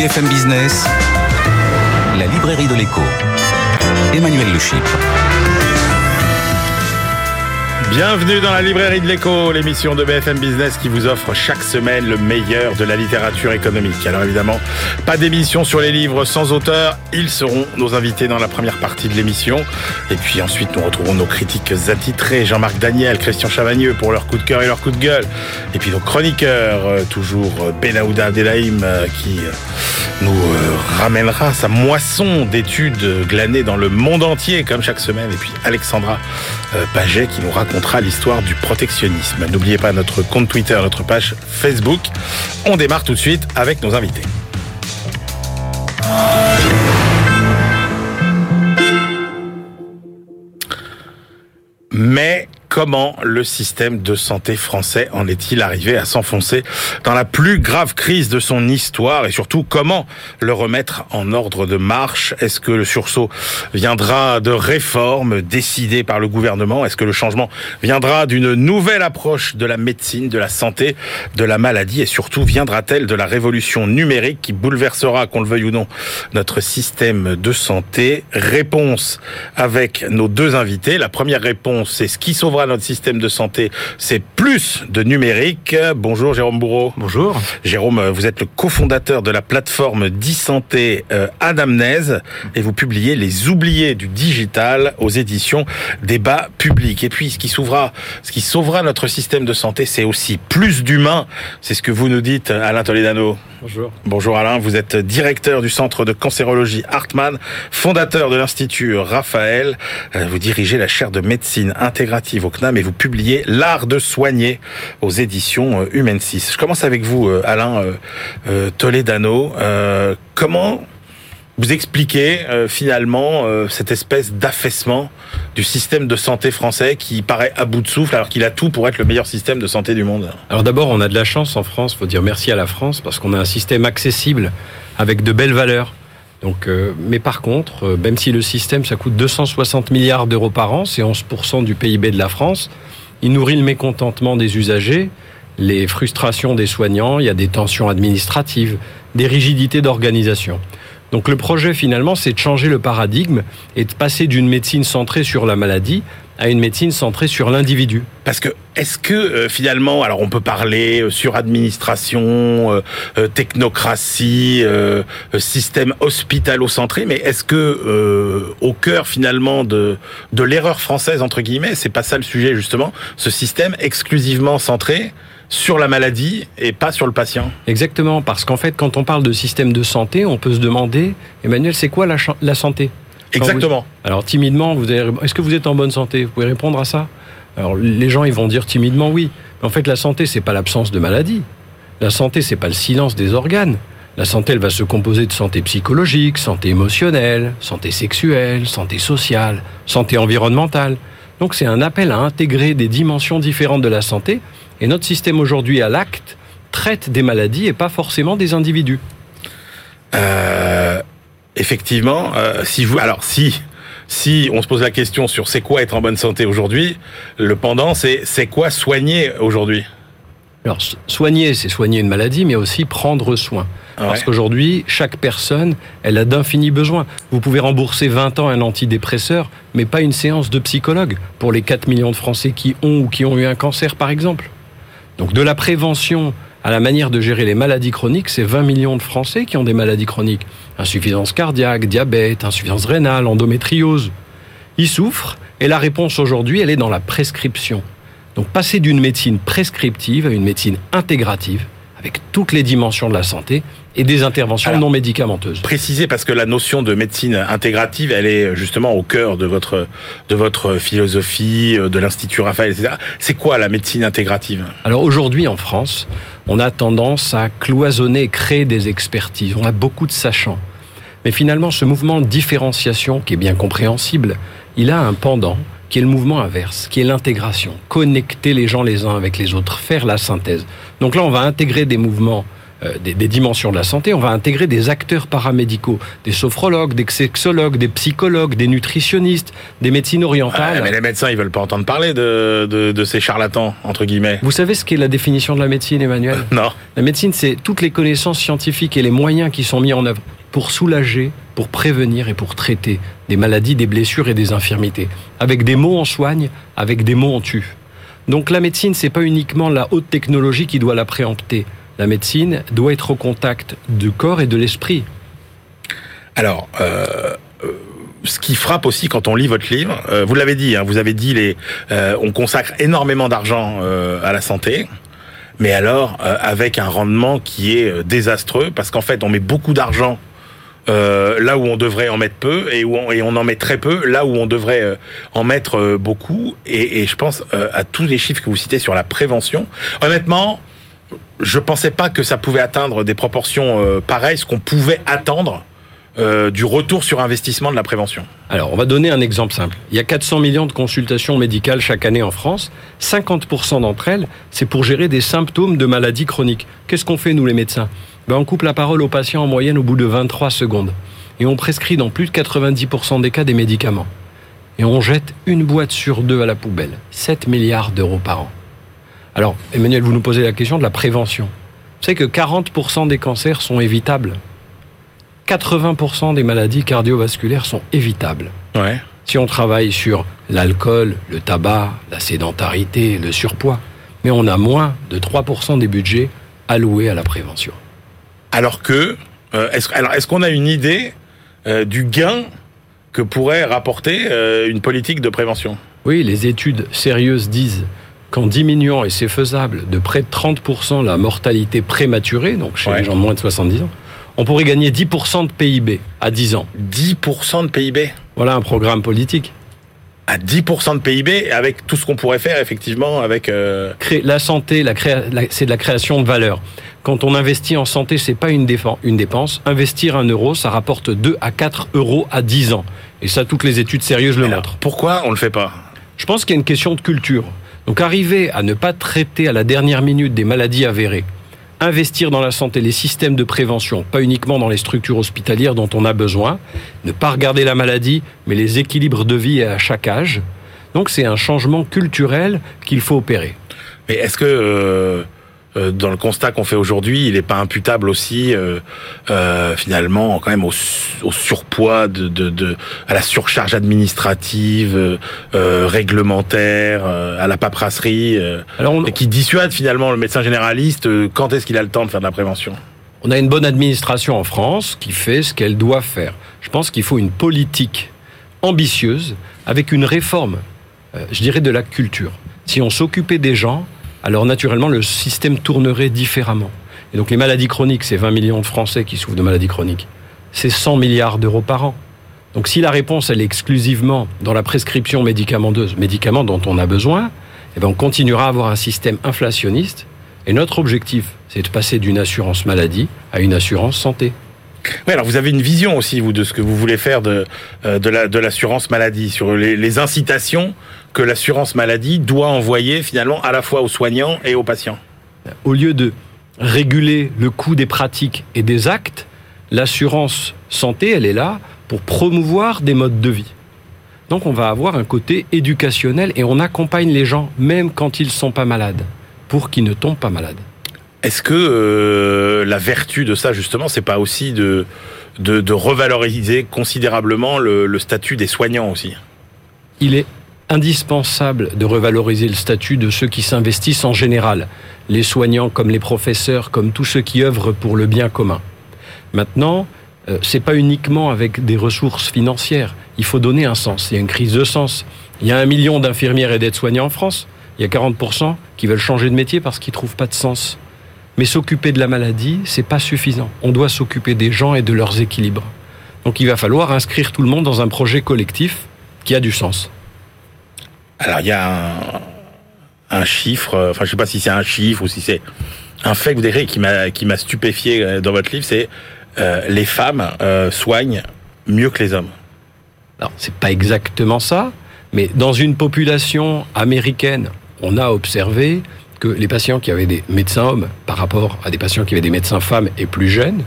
BFM Business, la librairie de l'écho. Emmanuel Le Bienvenue dans la librairie de l'écho, l'émission de BFM Business qui vous offre chaque semaine le meilleur de la littérature économique. Alors évidemment, pas d'émission sur les livres sans auteur, ils seront nos invités dans la première partie de l'émission. Et puis ensuite, nous retrouvons nos critiques attitrés, Jean-Marc Daniel, Christian Chavagneux pour leur coup de cœur et leur coup de gueule. Et puis nos chroniqueurs, euh, toujours euh, Benaouda Abdelhaim euh, qui nous ramènera sa moisson d'études glanées dans le monde entier comme chaque semaine. Et puis Alexandra Paget qui nous raconte l'histoire du protectionnisme. N'oubliez pas notre compte Twitter, notre page Facebook. On démarre tout de suite avec nos invités. Mais Comment le système de santé français en est-il arrivé à s'enfoncer dans la plus grave crise de son histoire et surtout comment le remettre en ordre de marche? Est-ce que le sursaut viendra de réformes décidées par le gouvernement? Est-ce que le changement viendra d'une nouvelle approche de la médecine, de la santé, de la maladie? Et surtout viendra-t-elle de la révolution numérique qui bouleversera, qu'on le veuille ou non, notre système de santé? Réponse avec nos deux invités. La première réponse, c'est ce qui sauvera notre système de santé, c'est plus de numérique. Bonjour Jérôme Bourreau. Bonjour. Jérôme, vous êtes le cofondateur de la plateforme d'e-santé euh, Adamnèse et vous publiez Les oubliés du digital aux éditions Débat public. Et puis ce qui sauvera, ce qui sauvera notre système de santé, c'est aussi plus d'humains. C'est ce que vous nous dites, Alain Toledano. Bonjour. Bonjour Alain, vous êtes directeur du centre de cancérologie Hartmann, fondateur de l'Institut Raphaël. Euh, vous dirigez la chaire de médecine intégrative au CNAM et vous publiez L'art de soigner aux éditions euh, Humain 6. Je commence avec vous euh, Alain Toledano. Comment vous expliquez finalement cette espèce d'affaissement du système de santé français qui paraît à bout de souffle alors qu'il a tout pour être le meilleur système de santé du monde? Alors d'abord, on a de la chance en France, faut dire merci à la France parce qu'on a un système accessible avec de belles valeurs. Donc, euh, mais par contre, euh, même si le système ça coûte 260 milliards d'euros par an, c'est 11% du PIB de la France, il nourrit le mécontentement des usagers, les frustrations des soignants, il y a des tensions administratives, des rigidités d'organisation. Donc le projet finalement, c'est de changer le paradigme et de passer d'une médecine centrée sur la maladie à une médecine centrée sur l'individu. Parce que est-ce que euh, finalement, alors on peut parler euh, sur administration, euh, technocratie, système hospitalo-centré, mais est-ce que au cœur finalement de de l'erreur française entre guillemets, c'est pas ça le sujet justement, ce système exclusivement centré sur la maladie et pas sur le patient. Exactement, parce qu'en fait, quand on parle de système de santé, on peut se demander, Emmanuel, c'est quoi la, santé? Exactement. alors timidement, vous est-ce que vous êtes en bonne santé? Vous pouvez répondre à ça? Alors les gens, ils vont dire timidement oui. Mais en fait, la santé, c'est pas l'absence de maladie. La santé, c'est pas le silence des organes. La santé, elle va se composer de santé psychologique, santé émotionnelle, santé sexuelle, santé sociale, santé environnementale. Donc c'est un appel à intégrer des dimensions différentes de la santé et notre système aujourd'hui à l'acte traite des maladies et pas forcément des individus. Euh, effectivement, euh, si vous, alors si si on se pose la question sur c'est quoi être en bonne santé aujourd'hui, le pendant c'est c'est quoi soigner aujourd'hui? Alors soigner, c'est soigner une maladie, mais aussi prendre soin. Parce qu'aujourd'hui, chaque personne, elle a d'infinis besoins. Vous pouvez rembourser 20 ans un antidépresseur, mais pas une séance de psychologue pour les 4 millions de Français qui ont ou qui ont eu un cancer, par exemple. Donc de la prévention à la manière de gérer les maladies chroniques, c'est 20 millions de Français qui ont des maladies chroniques. Insuffisance cardiaque, diabète, insuffisance rénale, endométriose. Ils souffrent et la réponse aujourd'hui, elle est dans la prescription. Donc passer d'une médecine prescriptive à une médecine intégrative, avec toutes les dimensions de la santé, et des interventions non médicamenteuses. Préciser parce que la notion de médecine intégrative, elle est justement au cœur de votre de votre philosophie, de l'institut Raphaël, etc. C'est quoi la médecine intégrative? Alors aujourd'hui en France, on a tendance à cloisonner, créer des expertises. On a beaucoup de sachants, mais finalement ce mouvement de différenciation qui est bien compréhensible, il a un pendant qui est le mouvement inverse, qui est l'intégration, connecter les gens les uns avec les autres, faire la synthèse. Donc là, on va intégrer des mouvements euh, des, dimensions de la santé, on va intégrer des acteurs paramédicaux, des sophrologues, des sexologues, des psychologues, des nutritionnistes, des médecines orientales. mais les médecins, ils veulent pas entendre parler de, de, ces charlatans, entre guillemets. Vous savez ce qu'est la définition de la médecine, Emmanuel? Non. La médecine, c'est toutes les connaissances scientifiques et les moyens qui sont mis en œuvre pour soulager, pour prévenir et pour traiter des maladies, des blessures et des infirmités. Avec des mots on soigne, avec des mots on tue. Donc la médecine, c'est pas uniquement la haute technologie qui doit la préempter. La médecine doit être au contact du corps et de l'esprit. Alors, euh, euh, ce qui frappe aussi quand on lit votre livre, euh, vous l'avez dit, hein, vous avez dit, les, on consacre énormément d'argent à la santé, mais alors avec un rendement qui est désastreux, parce qu'en fait, on met beaucoup d'argent là où on devrait en mettre peu et où on, en met très peu là où on devrait en mettre beaucoup et, je pense à tous les chiffres que vous citez sur la prévention honnêtement je pensais pas que ça pouvait atteindre des proportions euh, pareilles, ce qu'on pouvait attendre euh, du retour sur investissement de la prévention. Alors, on va donner un exemple simple. Il y a 400 millions de consultations médicales chaque année en France. 50% d'entre elles, c'est pour gérer des symptômes de maladies chroniques. Qu'est-ce qu'on fait, nous, les médecins? Ben, On coupe la parole aux patients en moyenne au bout de 23 secondes. Et on prescrit dans plus de 90% des cas des médicaments. Et on jette une boîte sur deux à la poubelle. 7 milliards d'euros par an. Alors, Emmanuel, vous nous posez la question de la prévention. Vous savez que 40% des cancers sont évitables. 80% des maladies cardiovasculaires sont évitables. Ouais. Si on travaille sur l'alcool, le tabac, la sédentarité, le surpoids. Mais on a moins de 3% des budgets alloués à la prévention. Alors que, euh, est-ce, alors est-ce qu'on a une idée euh, du gain que pourrait rapporter euh, une politique de prévention? Oui, les études sérieuses disent qu'en diminuant, et c'est faisable, de près de 30% la mortalité prématurée, donc chez les gens de moins de 70 ans, on pourrait gagner 10% de PIB à 10 ans. 10% de PIB Voilà un programme politique. À 10% de PIB, avec tout ce qu'on pourrait faire effectivement avec... Euh... La santé, la c'est de la création de valeur. Quand on investit en santé, c'est pas une, une dépense. Investir un euro, ça rapporte 2 à 4 euros à 10 ans. Et ça, toutes les études sérieuses le montrent. Pourquoi on le fait pas? Je pense qu'il y a une question de culture. Donc arriver à ne pas traiter à la dernière minute des maladies avérées, investir dans la santé, les systèmes de prévention, pas uniquement dans les structures hospitalières dont on a besoin, ne pas regarder la maladie, mais les équilibres de vie à chaque âge. Donc c'est un changement culturel qu'il faut opérer. Mais est-ce que euh, dans le constat qu'on fait aujourd'hui, il n'est pas imputable aussi euh, euh, finalement quand même au, au surpoids de, de, de, à la surcharge administrative, euh, réglementaire, à la paperasserie, Alors et qui dissuade finalement le médecin généraliste. quand est-ce qu'il a le temps de faire de la prévention? On a une bonne administration en France qui fait ce qu'elle doit faire. Je pense qu'il faut une politique ambitieuse avec une réforme, je dirais, de la culture. Si on s'occupait des gens, alors naturellement le système tournerait différemment. Et donc les maladies chroniques, c'est 20 millions de Français qui souffrent de maladies chroniques. C'est 100 milliards d'euros par an. Donc si la réponse elle est exclusivement dans la prescription médicamenteuse, médicaments dont on a besoin, eh ben on continuera à avoir un système inflationniste. Et notre objectif, c'est de passer d'une assurance maladie à une assurance santé. Vous avez une vision aussi, de ce que vous voulez faire de, euh, de l'assurance maladie, sur les, les incitations que l'assurance maladie doit envoyer finalement à la fois aux soignants et aux patients. Au lieu de réguler le coût des pratiques et des actes, l'assurance santé, elle est là pour promouvoir des modes de vie. Donc on va avoir un côté éducationnel et on accompagne les gens même quand ils ne sont pas malades, pour qu'ils ne tombent pas malades. Est-ce que euh, la vertu de ça, justement, c'est pas aussi de, revaloriser considérablement le, statut des soignants aussi? Il est indispensable de revaloriser le statut de ceux qui s'investissent en général, les soignants comme les professeurs, comme tous ceux qui œuvrent pour le bien commun. Maintenant, euh, c'est pas uniquement avec des ressources financières. Il faut donner un sens. Il y a une crise de sens. Il y a un million d'infirmières et d'aides-soignants en France. Il y a 40% qui veulent changer de métier parce qu'ils trouvent pas de sens. Mais s'occuper de la maladie, c'est pas suffisant. On doit s'occuper des gens et de leurs équilibres. Donc il va falloir inscrire tout le monde dans un projet collectif qui a du sens. Alors il y a un, chiffre, euh, enfin je sais pas si c'est un chiffre ou si c'est un fait que vous décrivez qui m'a qui m'a stupéfié euh, dans votre livre, c'est euh, les femmes soignent mieux que les hommes. Alors c'est pas exactement ça, mais dans une population américaine, on a observé que les patients qui avaient des médecins hommes par rapport à des patients qui avaient des médecins femmes et plus jeunes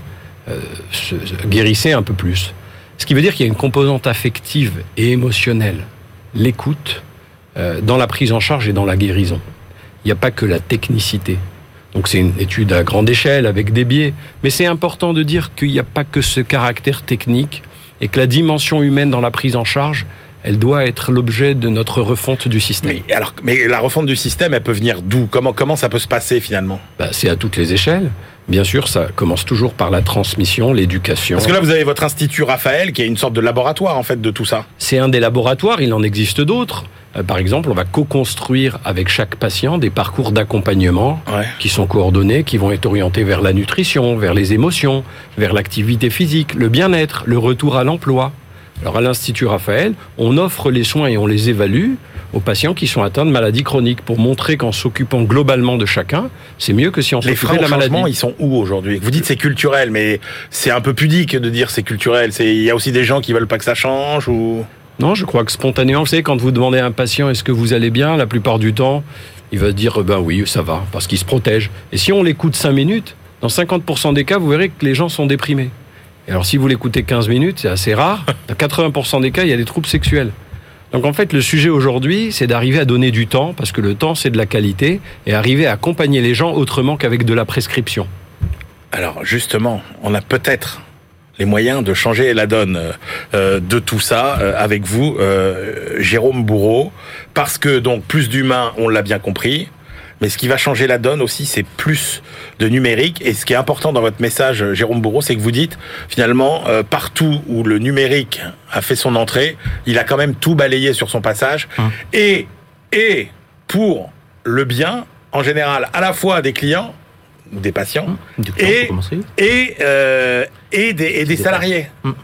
euh, se, guérissaient un peu plus. Ce qui veut dire qu'il y a une composante affective et émotionnelle, l'écoute, euh, dans la prise en charge et dans la guérison. Il n'y a pas que la technicité. Donc c'est une étude à grande échelle avec des biais, mais c'est important de dire qu'il n'y a pas que ce caractère technique et que la dimension humaine dans la prise en charge, elle doit être l'objet de notre refonte du système. Mais, alors, mais la refonte du système, elle peut venir d'où? Comment, comment ça peut se passer finalement? Bah, C'est à toutes les échelles. Bien sûr, ça commence toujours par la transmission, l'éducation. Parce que là, vous avez votre institut Raphaël, qui est une sorte de laboratoire en fait de tout ça. C'est un des laboratoires. Il en existe d'autres. Euh, par exemple, on va co-construire avec chaque patient des parcours d'accompagnement qui sont coordonnés, qui vont être orientés vers la nutrition, vers les émotions, vers l'activité physique, le bien-être, le retour à l'emploi. Alors à l'Institut Raphaël, on offre les soins et on les évalue aux patients qui sont atteints de maladies chroniques pour montrer qu'en s'occupant globalement de chacun, c'est mieux que si on s'occupait de la maladie. ils sont où aujourd'hui? Vous dites c'est culturel, mais c'est un peu pudique de dire c'est culturel. Il y a aussi des gens qui veulent pas que ça change ou? Non, je crois que spontanément, vous savez, quand vous demandez à un patient est-ce que vous allez bien, la plupart du temps, il va dire ben oui, ça va, parce qu'il se protège. Et si on l'écoute 5 minutes, dans 50% des cas, vous verrez que les gens sont déprimés. Et alors si vous l'écoutez 15 minutes, c'est assez rare. Dans 80% des cas, il y a des troubles sexuels. Donc en fait, le sujet aujourd'hui, c'est d'arriver à donner du temps, parce que le temps, c'est de la qualité, et arriver à accompagner les gens autrement qu'avec de la prescription. Alors justement, on a peut-être les moyens de changer la donne euh, de tout ça euh, avec vous, euh, Jérôme Bourreau, parce que donc plus d'humains, on l'a bien compris, mais ce qui va changer la donne aussi, c'est plus de numérique. Et ce qui est important dans votre message, Jérôme Bourreau, c'est que vous dites, finalement, euh, partout où le numérique a fait son entrée, il a quand même tout balayé sur son passage. Hum. Et, et pour le bien, en général, à la fois des clients, des patients, hum. et, et, euh, et, des, et des salariés. Hum,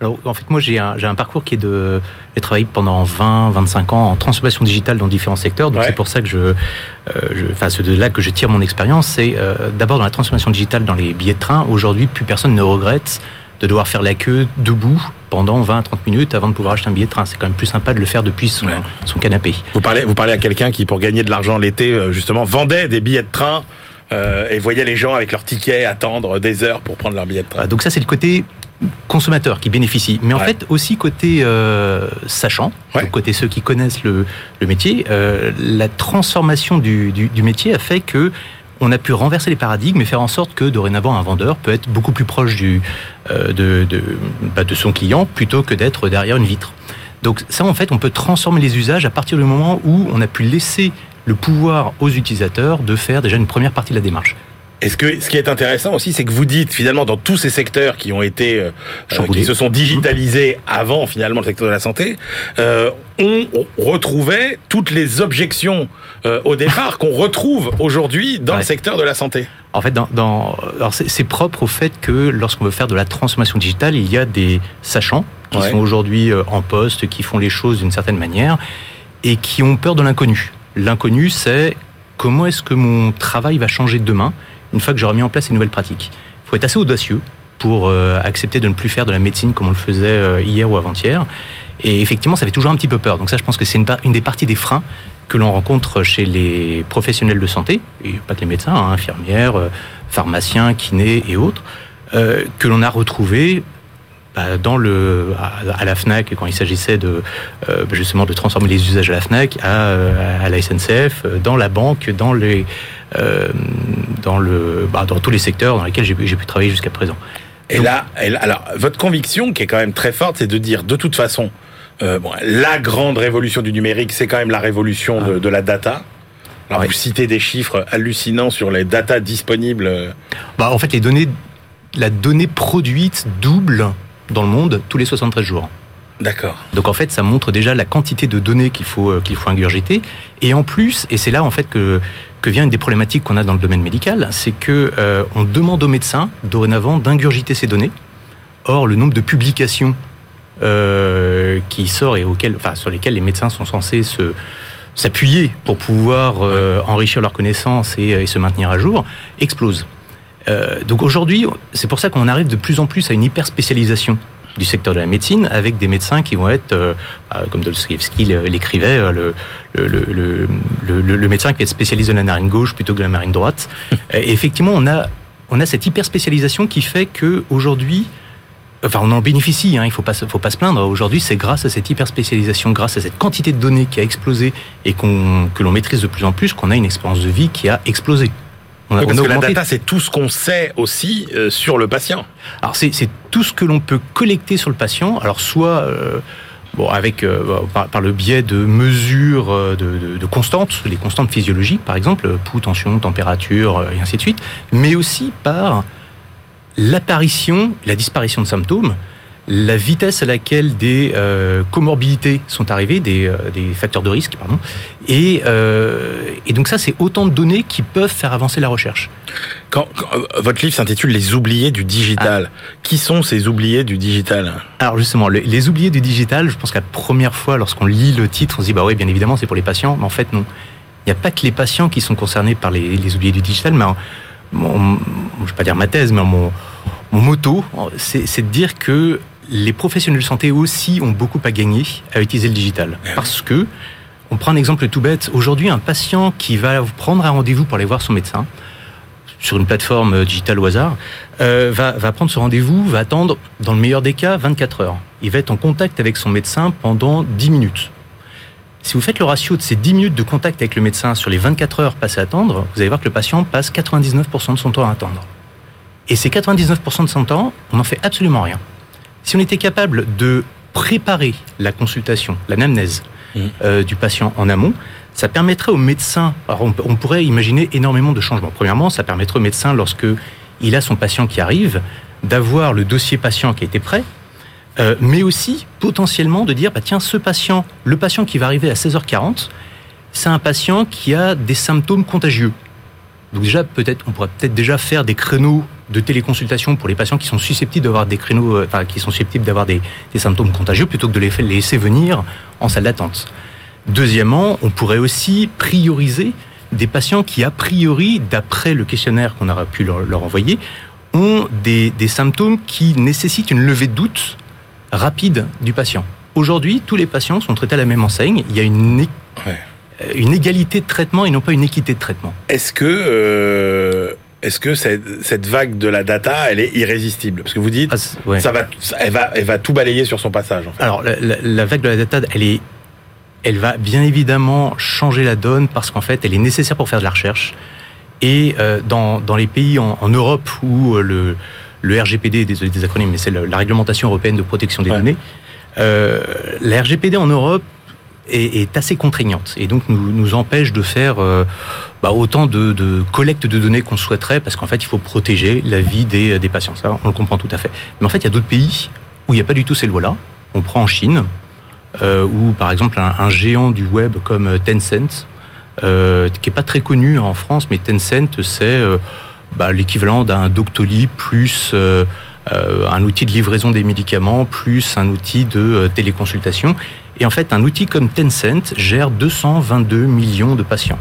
alors, en fait, moi, j'ai un, un, parcours qui est de. J'ai travaillé pendant 20, 25 ans en transformation digitale dans différents secteurs. Donc, c'est pour ça que je. Euh, je enfin, c'est de là que je tire mon expérience. C'est euh, d'abord dans la transformation digitale dans les billets de train. Aujourd'hui, plus personne ne regrette de devoir faire la queue debout pendant 20 30 minutes avant de pouvoir acheter un billet de train. C'est quand même plus sympa de le faire depuis son, son canapé. Vous parlez, vous parlez à quelqu'un qui, pour gagner de l'argent l'été, euh, justement, vendait des billets de train euh, et voyait les gens avec leurs tickets attendre des heures pour prendre leur billet de train. Donc ça, c'est le côté consommateurs qui bénéficient, mais en fait aussi côté euh, sachant, côté ceux qui connaissent le, le métier, euh, la transformation du, du, du, métier a fait que on a pu renverser les paradigmes et faire en sorte que dorénavant un vendeur peut être beaucoup plus proche du, euh, de, de, bah, de son client plutôt que d'être derrière une vitre. Donc ça, en fait, on peut transformer les usages à partir du moment où on a pu laisser le pouvoir aux utilisateurs de faire déjà une première partie de la démarche. Est-ce que ce qui est intéressant aussi, c'est que vous dites finalement dans tous ces secteurs qui ont été euh, euh, qui se sont digitalisés avant finalement le secteur de la santé, euh, on, retrouvait toutes les objections euh, au départ qu'on retrouve aujourd'hui dans le secteur de la santé. En fait, dans, dans c'est propre au fait que lorsqu'on veut faire de la transformation digitale, il y a des sachants qui sont aujourd'hui en poste, qui font les choses d'une certaine manière et qui ont peur de l'inconnu. L'inconnu, c'est comment est-ce que mon travail va changer demain une fois que j'aurai mis en place ces nouvelles pratiques. Il faut être assez audacieux pour euh, accepter de ne plus faire de la médecine comme on le faisait euh, hier ou avant-hier. Et effectivement, ça fait toujours un petit peu peur. Donc ça, je pense que c'est une, des parties des freins que l'on rencontre chez les professionnels de santé, et pas que les médecins, hein, infirmières, euh, pharmaciens, kinés et autres, que l'on a retrouvé bah, à, la Fnac quand il s'agissait de justement de transformer les usages à la Fnac, à, la SNCF, dans la banque, dans les dans, le, bah, dans tous les secteurs dans lesquels j'ai pu travailler jusqu'à présent. Et là, alors, votre conviction qui est quand même très forte, c'est de dire de toute façon, euh, bon, la grande révolution du numérique, c'est quand même la révolution de, de la data. Alors, vous citez des chiffres hallucinants sur les data disponibles. Bah, en fait, les données, la donnée produite double dans le monde tous les 73 jours. D'accord. Donc en fait, ça montre déjà la quantité de données qu'il faut euh, qu'il faut ingurgiter. Et en plus, et c'est là en fait que que vient une des problématiques qu'on a dans le domaine médical, c'est que euh, on demande aux médecins dorénavant d'ingurgiter ces données. Or, le nombre de publications euh, qui sort et auxquelles, enfin, sur lesquelles les médecins sont censés se s'appuyer pour pouvoir euh, enrichir leurs connaissances et, et, se maintenir à jour explose. Euh, donc aujourd'hui, c'est pour ça qu'on arrive de plus en plus à une hyper spécialisation du secteur de la médecine, avec des médecins qui vont être, euh, bah, comme Dostoevsky l'écrivait, le, le, le, médecin qui est spécialiste de la narine gauche plutôt que de la narine droite. Et effectivement, on a, on a cette hyper spécialisation qui fait que aujourd'hui, Enfin, on en bénéficie, hein, il ne faut pas, faut pas se plaindre. Aujourd'hui, c'est grâce à cette hyper spécialisation, grâce à cette quantité de données qui a explosé et qu'on, que l'on maîtrise de plus en plus, qu'on a une expérience de vie qui a explosé. On a, parce que la data, c'est tout ce qu'on sait aussi euh, sur le patient. Alors, c'est, tout ce que l'on peut collecter sur le patient. Alors, soit euh, bon, avec euh, par, le biais de mesures de, de, de, constantes, les constantes physiologiques, par exemple, pouls, tension, température, et ainsi de suite, mais aussi par l'apparition, la disparition de symptômes, la vitesse à laquelle des euh, comorbidités sont arrivées, des, euh, des, facteurs de risque, pardon. Et, euh, et donc ça, c'est autant de données qui peuvent faire avancer la recherche. Quand, votre livre s'intitule Les oubliés du digital. Ah. Qui sont ces oubliés du digital? Alors justement, les, oubliés du digital, je pense qu'à la première fois, lorsqu'on lit le titre, on se dit bah oui, bien évidemment, c'est pour les patients, mais en fait non. Il n'y a pas que les patients qui sont concernés par les, les oubliés du digital, mais mon, je ne vais pas dire ma thèse, mais mon, mon motto, c'est de dire que les professionnels de santé aussi ont beaucoup à gagner à utiliser le digital. Eh Parce que, on prend un exemple tout bête, aujourd'hui un patient qui va prendre un rendez-vous pour aller voir son médecin, sur une plateforme digitale au hasard, euh, va, va prendre ce rendez-vous, va attendre, dans le meilleur des cas, 24 heures. Il va être en contact avec son médecin pendant 10 minutes. Si vous faites le ratio de ces 10 minutes de contact avec le médecin sur les 24 heures passées à attendre, vous allez voir que le patient passe 99% de son temps à attendre. Et ces 99% de son temps, on n'en fait absolument rien. Si on était capable de préparer la consultation, l'anamnèse mmh. euh, du patient en amont, ça permettrait au médecin, alors on, on, pourrait imaginer énormément de changements. Premièrement, ça permettrait au médecin, lorsque il a son patient qui arrive, d'avoir le dossier patient qui a été prêt, euh, mais aussi potentiellement de dire, bah, tiens, ce patient, le patient qui va arriver à 16h40, c'est un patient qui a des symptômes contagieux. Donc déjà, peut-être, on pourrait peut-être déjà faire des créneaux de téléconsultation pour les patients qui sont susceptibles d'avoir des créneaux, euh, enfin, qui sont susceptibles d'avoir des, des, symptômes contagieux, plutôt que de les laisser venir en salle d'attente. Deuxièmement, on pourrait aussi prioriser des patients qui, a priori, d'après le questionnaire qu'on aura pu leur, leur envoyer, ont des, des, symptômes qui nécessitent une levée de doute rapide du patient. Aujourd'hui, tous les patients sont traités à la même enseigne. Il y a une, ouais. une égalité de traitement et non pas une équité de traitement. Est-ce que euh, est-ce que cette, cette, vague de la data, elle est irrésistible? Parce que vous dites, ah, ouais. ça va, elle va, elle va tout balayer sur son passage. En fait. Alors, la, la, la, vague de la data, elle est, elle va bien évidemment changer la donne parce qu'en fait, elle est nécessaire pour faire de la recherche. Et euh, dans, dans les pays en, en Europe où le le RGPD, désolé des acronymes, mais c'est la réglementation européenne de protection des ouais. données. Euh, la RGPD en Europe est, assez contraignante et donc nous, nous empêche de faire euh, bah, autant de, collecte de données qu'on souhaiterait parce qu'en fait il faut protéger la vie des, des, patients. Ça, on le comprend tout à fait. Mais en fait, il y a d'autres pays où il n'y a pas du tout ces lois-là. On prend en Chine, euh, où par exemple un, géant du web comme Tencent, euh, qui est pas très connu en France, mais Tencent, c'est bah, l'équivalent d'un Doctolib plus un outil de livraison des médicaments plus un outil de téléconsultation. Et en fait, un outil comme Tencent gère 222 millions de patients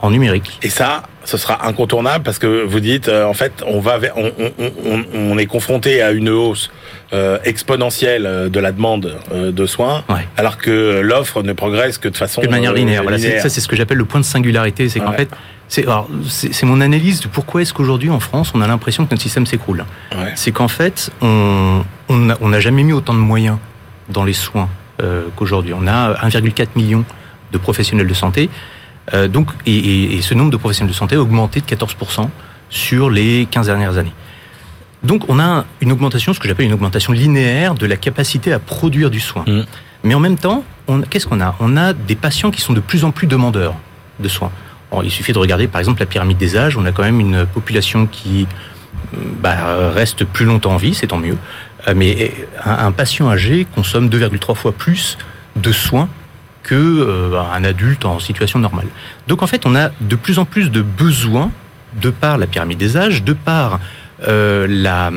en numérique. Et ça, ce sera incontournable parce que vous dites, euh, en fait, on va, on, on, on, est confronté à une hausse euh, exponentielle de la demande euh, de soins, ouais. alors que l'offre ne progresse que de façon que de manière linéaire. Voilà, ça, c'est ce que j'appelle le point de singularité, c'est qu'en ouais. fait, c'est mon analyse de pourquoi est-ce qu'aujourd'hui en France on a l'impression que notre système s'écroule. Ouais. C'est qu'en fait on n'a on jamais mis autant de moyens dans les soins euh, qu'aujourd'hui. On a 1,4 million de professionnels de santé. Euh, donc, et, et, et, ce nombre de professionnels de santé a augmenté de 14% sur les 15 dernières années. Donc on a une augmentation, ce que j'appelle une augmentation linéaire de la capacité à produire du soin. Mmh. Mais en même temps, qu'est-ce qu'on a? On a des patients qui sont de plus en plus demandeurs de soins. Il suffit de regarder par exemple la pyramide des âges. On a quand même une population qui bah, reste plus longtemps en vie, c'est tant mieux. Euh, mais un, un, patient âgé consomme 2,3 fois plus de soins que euh, un adulte en situation normale. Donc en fait, on a de plus en plus de besoins de par la pyramide des âges, de par euh, la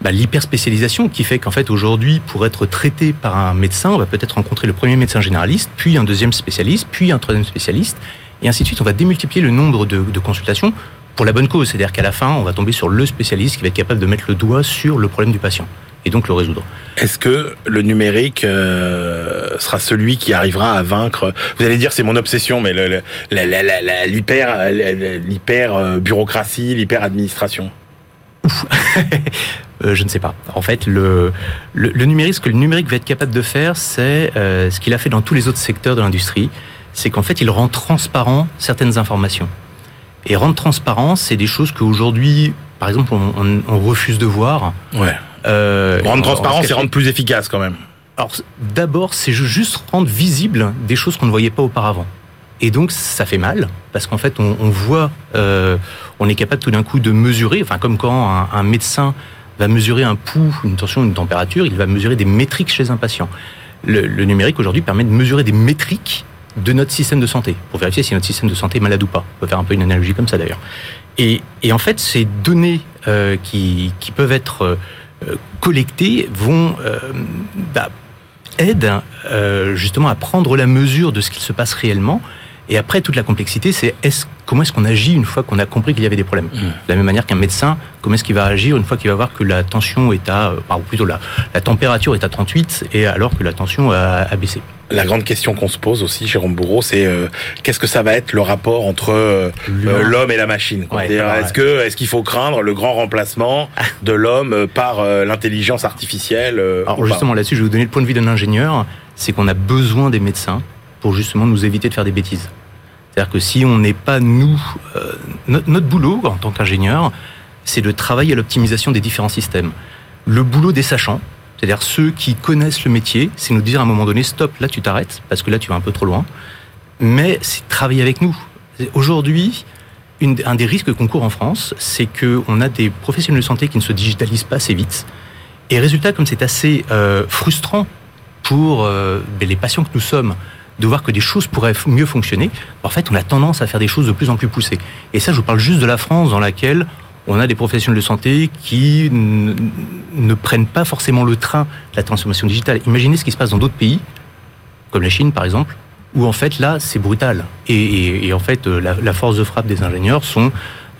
bah, l'hyperspécialisation qui fait qu'en fait aujourd'hui, pour être traité par un médecin, on va peut-être rencontrer le premier médecin généraliste, puis un deuxième spécialiste, puis un troisième spécialiste, et ainsi de suite. On va démultiplier le nombre de consultations pour la bonne cause, c'est-à-dire qu'à la fin, on va tomber sur le spécialiste qui va être capable de mettre le doigt sur le problème du patient. et donc le résoudre. Est-ce que le numérique euh, sera celui qui arrivera à vaincre? Vous allez dire c'est mon obsession, mais l'hyper l'hyper euh, bureaucratie, l'hyper administration. Euh, je ne sais pas. En fait, le, le, numérique, ce que le numérique va être capable de faire, c'est ce qu'il a fait dans tous les autres secteurs de l'industrie, c'est qu'en fait, il rend transparent certaines informations. Et rendre transparent, c'est des choses qu'aujourd'hui, par exemple, on, on, refuse de voir. Ouais. Euh, rendre transparent, c'est rendre plus efficace quand même. Alors d'abord, c'est juste rendre visible des choses qu'on ne voyait pas auparavant. Et donc ça fait mal parce qu'en fait on, on voit, euh, on est capable tout d'un coup de mesurer, enfin comme quand un, un, médecin va mesurer un pouls, une tension, une température, il va mesurer des métriques chez un patient. Le, le numérique aujourd'hui permet de mesurer des métriques de notre système de santé pour vérifier si notre système de santé est malade ou pas. On peut faire un peu une analogie comme ça d'ailleurs. Et, et, en fait, ces données euh, qui, qui, peuvent être euh, collectées vont euh, bah, euh, justement à prendre la mesure de ce qu'il se passe réellement. Et après, toute la complexité, c'est est comment est-ce qu'on agit une fois qu'on a compris qu'il y avait des problèmes. Mmh. De la même manière qu'un médecin, comment est-ce qu'il va agir une fois qu'il va voir que la tension est à, ou plutôt la, la température est à 38 et alors que la tension a, a baissé? La grande question qu'on se pose aussi, Jérôme Bourreau, c'est euh, qu'est-ce que ça va être le rapport entre euh, l'homme et la machine Est-ce que est-ce qu'il faut craindre le grand remplacement de l'homme euh, par l'intelligence artificielle Alors justement là-dessus, je vais vous donner le point de vue d'un ingénieur, c'est qu'on a besoin des médecins pour justement nous éviter de faire des bêtises. C'est-à-dire que si on n'est pas nous, notre, notre boulot en tant qu'ingénieur, c'est de travailler à l'optimisation des différents systèmes. Le boulot des sachants, c'est-à-dire ceux qui connaissent le métier, c'est nous dire à un moment donné, stop, là tu t'arrêtes, parce que là tu vas un peu trop loin. Mais c'est travailler avec nous. Aujourd'hui, un des risques qu'on court en France, c'est qu'on a des professionnels de santé qui ne se digitalisent pas assez vite. Et résultat, comme c'est assez euh, frustrant pour euh, ben, les patients que nous sommes, de voir que des choses pourraient mieux fonctionner, en fait, on a tendance à faire des choses de plus en plus poussées. Et ça, je vous parle juste de la France dans laquelle on a des professionnels de santé qui ne prennent pas forcément le train de la transformation digitale. Imaginez ce qui se passe dans d'autres pays, comme la Chine par exemple, où en fait là c'est brutal. Et, en fait la, force de frappe des ingénieurs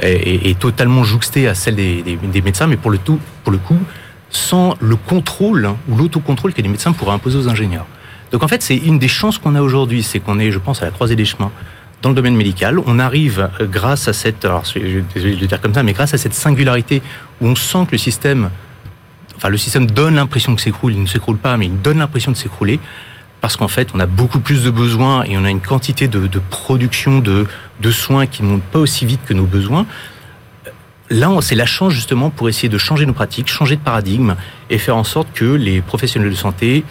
est, totalement jouxtée à celle des, médecins, mais pour le, tout, pour le coup, sans le contrôle hein, ou l'autocontrôle que les médecins pourraient imposer aux ingénieurs. Donc en fait c'est une des chances qu'on a aujourd'hui, c'est qu'on est, je pense, à la croisée des chemins dans le domaine médical. On arrive euh, grâce à cette, alors désolé de le dire comme ça, mais grâce à cette singularité où on sent que le système, enfin le système donne l'impression que s'écroule, il ne s'écroule pas, mais il donne l'impression de s'écrouler parce qu'en fait on a beaucoup plus de besoins et on a une quantité de, production de, de soins qui ne montent pas aussi vite que nos besoins. Là, c'est la chance justement pour essayer de changer nos pratiques, changer de paradigme et faire en sorte que les professionnels de santé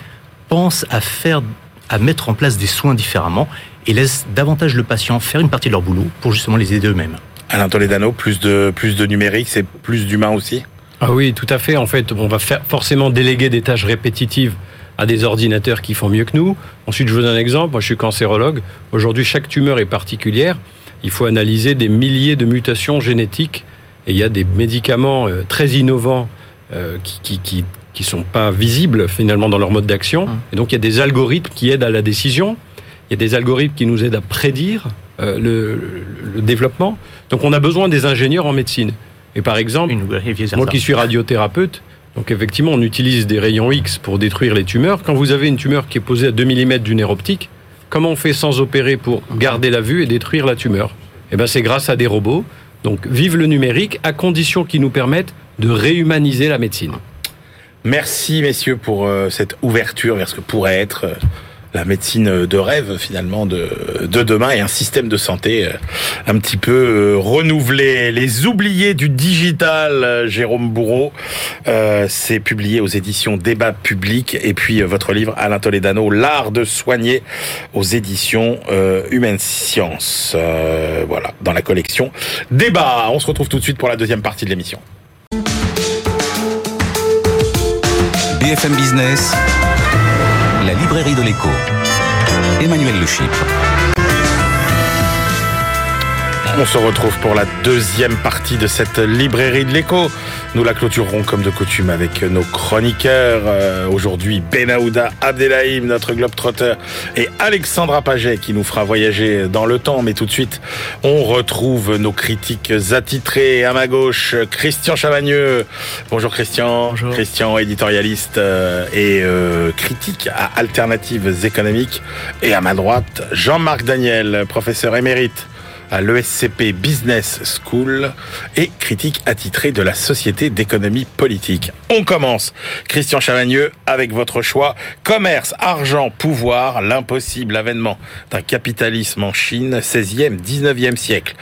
pensent à faire, à mettre en place des soins différemment et laissent davantage le patient faire une partie de leur boulot pour justement les aider eux-mêmes. Alain Toledano, plus de, plus de numérique, c'est plus d'humain aussi? Ah oui, tout à fait. En fait, on va faire forcément déléguer des tâches répétitives à des ordinateurs qui font mieux que nous. Ensuite, je vous donne un exemple. Moi, je suis cancérologue. Aujourd'hui, chaque tumeur est particulière. Il faut analyser des milliers de mutations génétiques. Et il y a des médicaments euh, très innovants euh, qui, qui, qui, qui sont pas visibles finalement dans leur mode d'action. Hum. Et donc, il y a des algorithmes qui aident à la décision. Il y a des algorithmes qui nous aident à prédire euh, le, le, développement. Donc on a besoin des ingénieurs en médecine. Et par exemple, moi qui suis radiothérapeute, donc effectivement on utilise des rayons X pour détruire les tumeurs. Quand vous avez une tumeur qui est posée à 2 mm du nerf optique, comment on fait sans opérer pour garder la vue et détruire la tumeur? Eh ben c'est grâce à des robots. Donc vive le numérique à condition qu'ils nous permettent de réhumaniser la médecine. Merci messieurs pour euh, cette ouverture vers ce que pourrait être euh, la médecine de rêve finalement de, de demain et un système de santé euh, un petit peu renouvelé. Les oubliés du digital, Jérôme Bourreau, c'est publié aux éditions Débat Public et puis votre livre Alain Toledano, L'art de soigner aux éditions euh, Humaine voilà, dans la collection Débat. On se retrouve tout de suite pour la deuxième partie de l'émission. BFM Business la librairie de l'écho. Emmanuel Le On se retrouve pour la deuxième partie de cette librairie de l'écho. Nous la clôturerons comme de coutume avec nos chroniqueurs. Euh, aujourd'hui, Benaouda Abdelhaim, notre globe-trotter, et Alexandra Paget qui nous fera voyager dans le temps. Mais tout de suite, on retrouve nos critiques attitrés. À ma gauche, Christian Chavagneux. Bonjour Christian. Bonjour. Christian, éditorialiste euh, et euh, critique à Alternatives économiques. Et à ma droite, Jean-Marc Daniel, professeur émérite à l'ESCP Business School et critique attitré de la Société d'économie politique. On commence, Christian Chavagneux, avec votre choix. Commerce, argent, pouvoir, l'impossible avènement d'un capitalisme en Chine, 16e, 19e siècle.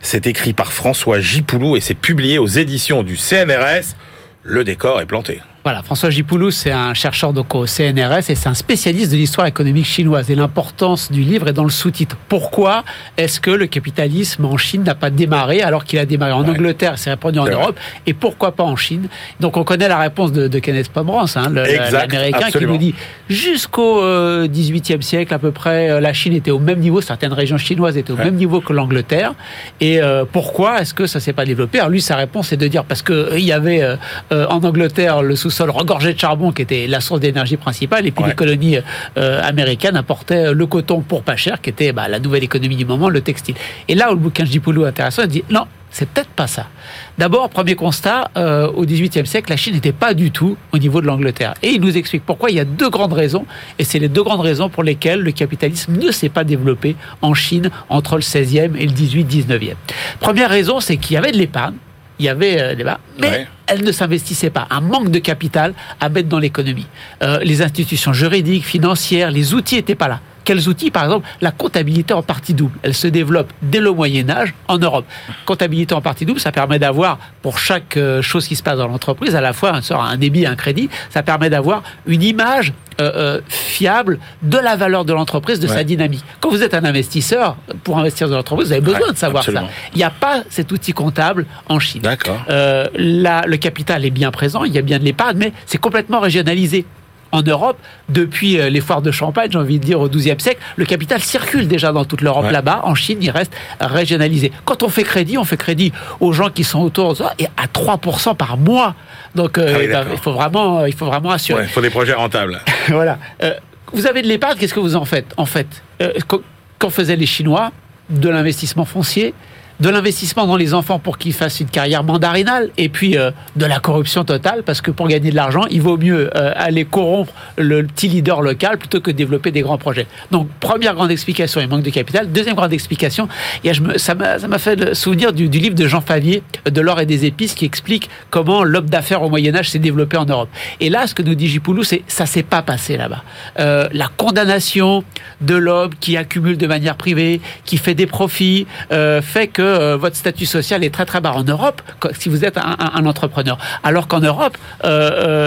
C'est écrit par François Gipoulou et c'est publié aux éditions du CNRS. Le décor est planté. Voilà, François Gipoulou, c'est un chercheur donc au CNRS et c'est un spécialiste de l'histoire économique chinoise. Et l'importance du livre est dans le sous-titre. Pourquoi est-ce que le capitalisme en Chine n'a pas démarré alors qu'il a démarré en Ouais. Angleterre, s'est répandu en vrai. Europe Et pourquoi pas en Chine? Donc on connaît la réponse de, de Kenneth Pomerantz, hein, l'américain, qui nous dit jusqu'au euh, 18e siècle à peu près, euh, la Chine était au même niveau, certaines régions chinoises étaient au Ouais. même niveau que l'Angleterre. Et euh, pourquoi est-ce que ça s'est pas développé? Alors lui, sa réponse est de dire parce que euh, il y avait euh, euh, en Angleterre le sous-sol regorgé de charbon qui était la source d'énergie principale, et puis Ouais. les colonies euh, américaines apportaient le coton pour pas cher, qui était bah, la nouvelle économie du moment, le textile. Et là où le bouquin est intéressant, il dit non. C'est peut-être pas ça. D'abord, premier constat, euh, au XVIIIe siècle, la Chine n'était pas du tout au niveau de l'Angleterre. Et il nous explique pourquoi il y a deux grandes raisons, et c'est les deux grandes raisons pour lesquelles le capitalisme ne s'est pas développé en Chine entre le 16e et le 18-19e. Première raison, c'est qu'il y avait de l'épargne, il y avait euh, des bas, mais Ouais. elle ne s'investissait pas. Un manque de capital à mettre dans l'économie. Euh, les institutions juridiques, financières, les outils n'étaient pas là. Quels outils Par exemple, la comptabilité en partie double. Elle se développe dès le Moyen Âge en Europe. Comptabilité en partie double, ça permet d'avoir, pour chaque euh, chose qui se passe dans l'entreprise, à la fois un, sort un débit et un crédit. Ça permet d'avoir une image euh, euh, fiable de la valeur de l'entreprise, de Ouais. sa dynamique. Quand vous êtes un investisseur, pour investir dans l'entreprise, vous avez besoin Ouais, de savoir absolument. ça. Il n'y a pas cet outil comptable en Chine. D'accord. Euh, là, le capital est bien présent, il y a bien de l'épargne, mais c'est complètement régionalisé. En Europe, depuis euh, les foires de Champagne, j'ai envie de dire au XIIe siècle, le capital circule déjà dans toute l'Europe Ouais. là-bas. En Chine, il reste régionalisé. Quand on fait crédit, on fait crédit aux gens qui sont autour de ça et à 3% par mois. Donc, euh, Ah oui, ben, il faut vraiment, il faut vraiment assurer. Il faut des projets rentables. voilà. Euh, vous avez de l'épargne, qu'est-ce que vous en faites En fait, euh, qu- qu'en faisaient les Chinois? De l'investissement foncier, de l'investissement dans les enfants pour qu'ils fassent une carrière mandarinale, et puis euh, de la corruption totale, parce que pour gagner de l'argent, il vaut mieux euh, aller corrompre le petit leader local plutôt que de développer des grands projets. Donc, première grande explication, il manque de capital. Deuxième grande explication, a- je me- ça m'a fait le souvenir du, livre de Jean Favier, De l'or et des épices, qui explique comment l'homme d'affaires au Moyen-Âge s'est développé en Europe. Et là, ce que nous dit Gipoulou, c'est ça s'est pas passé là-bas. Euh, la condamnation de l'homme qui accumule de manière privée, qui fait des profits, euh, fait que euh, votre statut social est très très bas en Europe, si vous êtes un, un- un entrepreneur. Alors qu'en Europe, euh,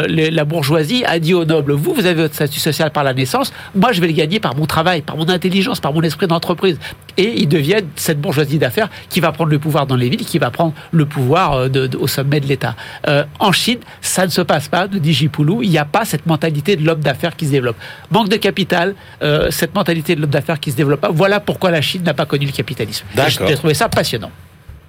euh, les- la bourgeoisie a dit aux nobles, vous, vous avez votre statut social par la naissance, moi je vais le gagner par mon travail, par mon intelligence, par mon esprit d'entreprise. Et ils deviennent cette bourgeoisie d'affaires qui va prendre le pouvoir dans les villes, qui va prendre le pouvoir de- de- au sommet de l'État. Euh, en Chine, ça ne se passe pas, nous dit Gipoulou, il n'y a pas cette mentalité de l'homme d'affaires qui se développe. Manque de capital, euh, cette mentalité de l'homme d'affaires qui se développe pas, voilà pourquoi la Chine n'a pas connu le capitalisme. J'ai trouvé ça passionnant.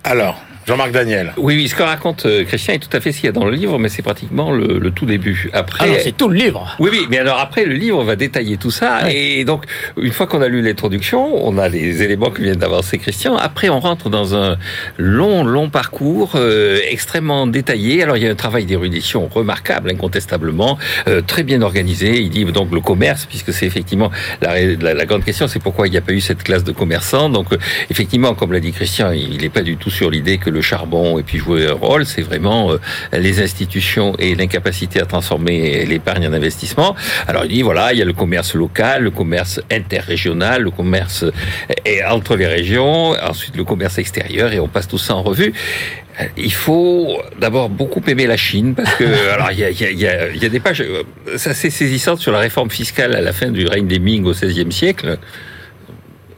Alors, Jean-Marc Daniel. Oui, oui, ce que raconte euh, Christian est tout à fait ce qu'il y a dans le livre, mais c'est pratiquement le, le tout début. Après, Alors, c'est tout le livre. oui, oui, mais alors après, le livre va détailler tout ça. Et donc, une fois qu'on a lu l'introduction, on a les éléments que vient d'avancer Christian. Après, on rentre dans un long, long parcours euh, extrêmement détaillé. Alors, il y a un travail d'érudition remarquable, incontestablement, euh, très bien organisé. Il dit donc le commerce, puisque c'est effectivement la, la, la grande question, c'est pourquoi il n'y a pas eu cette classe de commerçants. Donc, euh, effectivement, comme l'a dit Christian, il n'est pas du tout sur l'idée que le charbon et puis jouer un rôle. C'est vraiment euh, les institutions et l'incapacité à transformer l'épargne en investissement. Alors il dit voilà, il y a le commerce local, le commerce interrégional, le commerce et entre les régions, ensuite le commerce extérieur et on passe tout ça en revue. Euh, Il faut d'abord beaucoup aimer la Chine parce que alors il y a, y a, il y a, il y a des pages euh, ça c'est saisissant sur la réforme fiscale à la fin du règne des Ming au XVIe siècle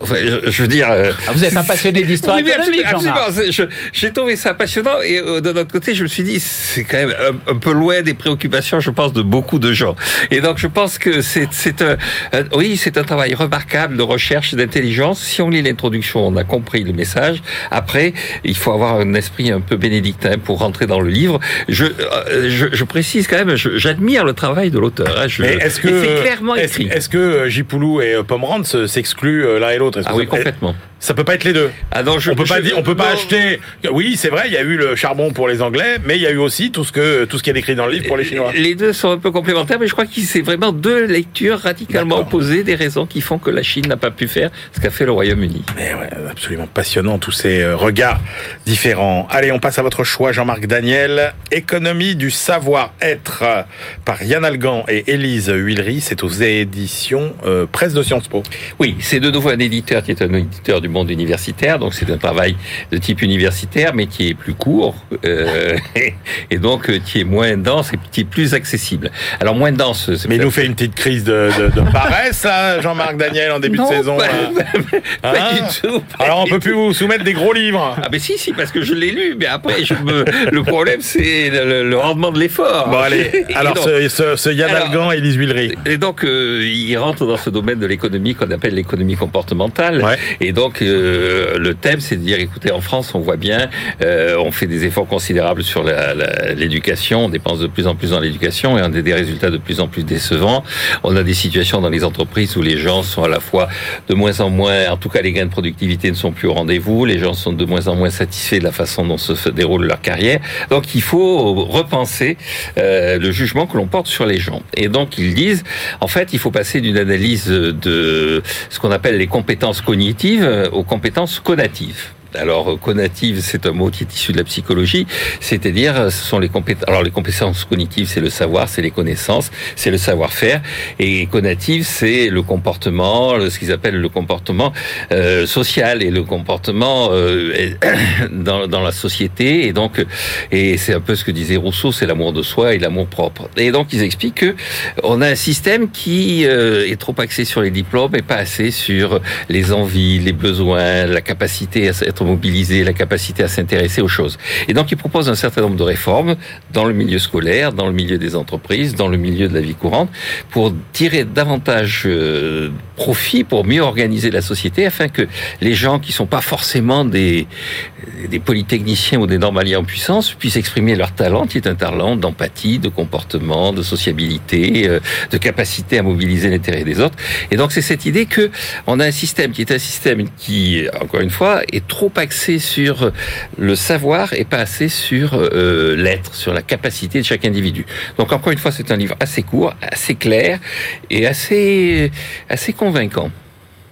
Enfin, je, je veux dire. euh, Ah, vous êtes un passionné d'histoire oui, économique, absolument, J'ai trouvé ça passionnant et euh, d'un autre côté, je me suis dit, c'est quand même un, un peu loin des préoccupations, je pense, de beaucoup de gens. Et donc, je pense que c'est, un, un- oui, c'est un travail remarquable de recherche et d'intelligence. Si on lit l'introduction, on a compris le message. Après, il faut avoir un esprit un peu bénédictin pour rentrer dans le livre. Je, euh, je, je précise quand même, j'admire le travail de l'auteur. hein. Je- Mais est-ce que et c'est clairement est-ce, écrit. est-ce que euh, et Pomerantz s'excluent l'un et l'autre? Ah oui, complètement. Ça peut pas être les deux. Ah non, je, on peut pas je- dire, on peut pas acheter. Oui, c'est vrai, il y a eu le charbon pour les Anglais, mais il y a eu aussi tout ce que tout ce qui est décrit dans le livre pour les Chinois. Les deux sont un peu complémentaires, mais je crois que c'est vraiment deux lectures radicalement opposées des raisons qui font que la Chine n'a pas pu faire ce qu'a fait le Royaume-Uni. Mais ouais, absolument passionnant tous ces euh, regards différents. Allez, on passe à votre choix, Jean-Marc Daniel. Économie du savoir-être euh, par Yann Algan et Élise Huillery. C'est aux éditions euh, Presse de Sciences Po. Oui, c'est de nouveau un éditeur qui est un éditeur du monde universitaire, donc c'est un travail de type universitaire, mais qui est plus court, euh, et donc euh, qui est moins dense et qui est plus accessible. Alors moins dense, c'est Mais il nous fait une petite crise de, de, de paresse, là, Jean-Marc Daniel, en début Non, de saison. pas- là. pas Hein du tout. pas Alors on peut plus vous soumettre des gros livres. Ah ben si, si, parce que je l'ai lu, mais après, je me... le problème, c'est le, le rendement de l'effort. Bon allez, alors donc- ce, ce, ce Yann Algan et Élise Huillery. Et donc, euh, il rentre dans ce domaine de l'économie qu'on appelle l'économie comportementale. Ouais. Et donc, euh, le thème, c'est de dire, écoutez, en France, on voit bien, euh, on fait des efforts considérables sur l'éducation, on dépense de plus en plus dans l'éducation et on a des résultats de plus en plus décevants. On a des situations dans les entreprises où les gens sont à la fois de moins en moins, en tout cas, les gains de productivité ne sont plus au rendez-vous, les gens sont de moins en moins satisfaits de la façon dont se déroule leur carrière. Donc, il faut repenser euh, le jugement que l'on porte sur les gens. Et donc, ils disent, en fait, il faut passer d'une analyse de ce qu'on appelle les compétences cognitives aux compétences conatives. Alors, conative, c'est un mot qui est issu de la psychologie, c'est-à-dire, ce sont les compétences. Alors, les compétences cognitives, c'est le savoir, c'est les connaissances, c'est le savoir-faire, et conative, c'est le comportement, ce qu'ils appellent le comportement euh, social et le comportement euh, dans, dans la société. Et donc, et c'est un peu ce que disait Rousseau, c'est l'amour de soi et l'amour propre. Et donc, ils expliquent que on a un système qui euh, est trop axé sur les diplômes et pas assez sur les envies, les besoins, la capacité à être mobilisé, la capacité à s'intéresser aux choses. Et donc, ils proposent un certain nombre de réformes dans le milieu scolaire, dans le milieu des entreprises, dans le milieu de la vie courante, pour tirer davantage euh, profit, pour mieux organiser la société, afin que les gens qui sont pas forcément des, des polytechniciens ou des normaliers en puissance puissent exprimer leur talent, qui est un talent d'empathie, de comportement, de sociabilité, euh, de capacité à mobiliser l'intérêt des autres. Et donc c'est cette idée que on a un système qui est un système qui, encore une fois, est trop axé sur le savoir et pas assez sur euh, l'être, sur la capacité de chaque individu. Donc encore une fois, c'est un livre assez court, assez clair et assez assez convaincant.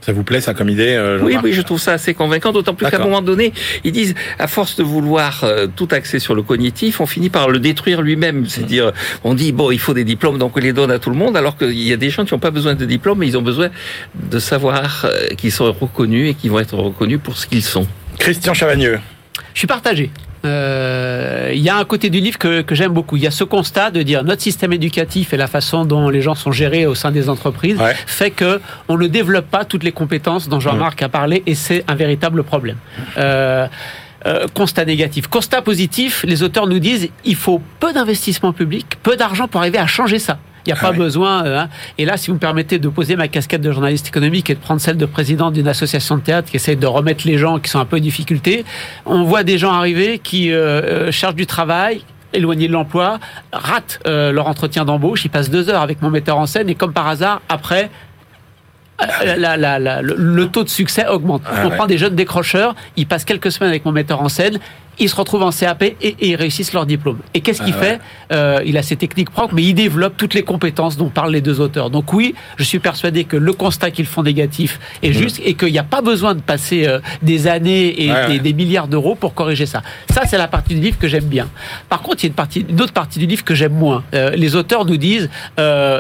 Ça vous plaît ça comme idée euh, Oui, oui, je trouve ça assez convaincant, d'autant plus qu'à un moment donné, ils disent, à force de vouloir euh, tout axer sur le cognitif, on finit par le détruire lui-même. C'est-à-dire, on dit, bon, il faut des diplômes, donc on les donne à tout le monde, alors qu'il y a des gens qui n'ont pas besoin de diplômes, mais ils ont besoin de savoir euh, qu'ils sont reconnus et qu'ils vont être reconnus pour ce qu'ils sont. Christian Chavagneux. Je suis partagé. Euh, Il y a un côté du livre que, que j'aime beaucoup. Il y a ce constat de dire notre système éducatif et la façon dont les gens sont gérés au sein des entreprises Ouais. fait que on ne développe pas toutes les compétences dont Jean-Marc a parlé et c'est un véritable problème. Euh, euh, constat négatif. Constat positif, les auteurs nous disent il faut peu d'investissement public, peu d'argent pour arriver à changer ça. Il n'y a Ah pas ouais. besoin. euh, hein. Et là, si vous me permettez de poser ma casquette de journaliste économique et de prendre celle de président d'une association de théâtre qui essaie de remettre les gens qui sont un peu en difficulté, on voit des gens arriver qui euh, euh, cherchent du travail éloignés de l'emploi, ratent euh, leur entretien d'embauche, ils passent deux heures avec mon metteur en scène et comme par hasard, après, la- la- la- le, le taux de succès augmente. Ah on ouais. prend des jeunes décrocheurs, ils passent quelques semaines avec mon metteur en scène, ils se retrouvent en CAP et, et ils réussissent leur diplôme. Et qu'est-ce qu'il Ah ouais. fait Euh, Il a ses techniques propres, mais il développe toutes les compétences dont parlent les deux auteurs. Donc oui, je suis persuadé que le constat qu'ils font négatif est juste et qu'il n'y a pas besoin de passer euh, des années et Ouais, des, ouais. des milliards d'euros pour corriger ça. Ça, c'est la partie du livre que j'aime bien. Par contre, il y a une, partie, une autre partie du livre que j'aime moins. Euh, les auteurs nous disent,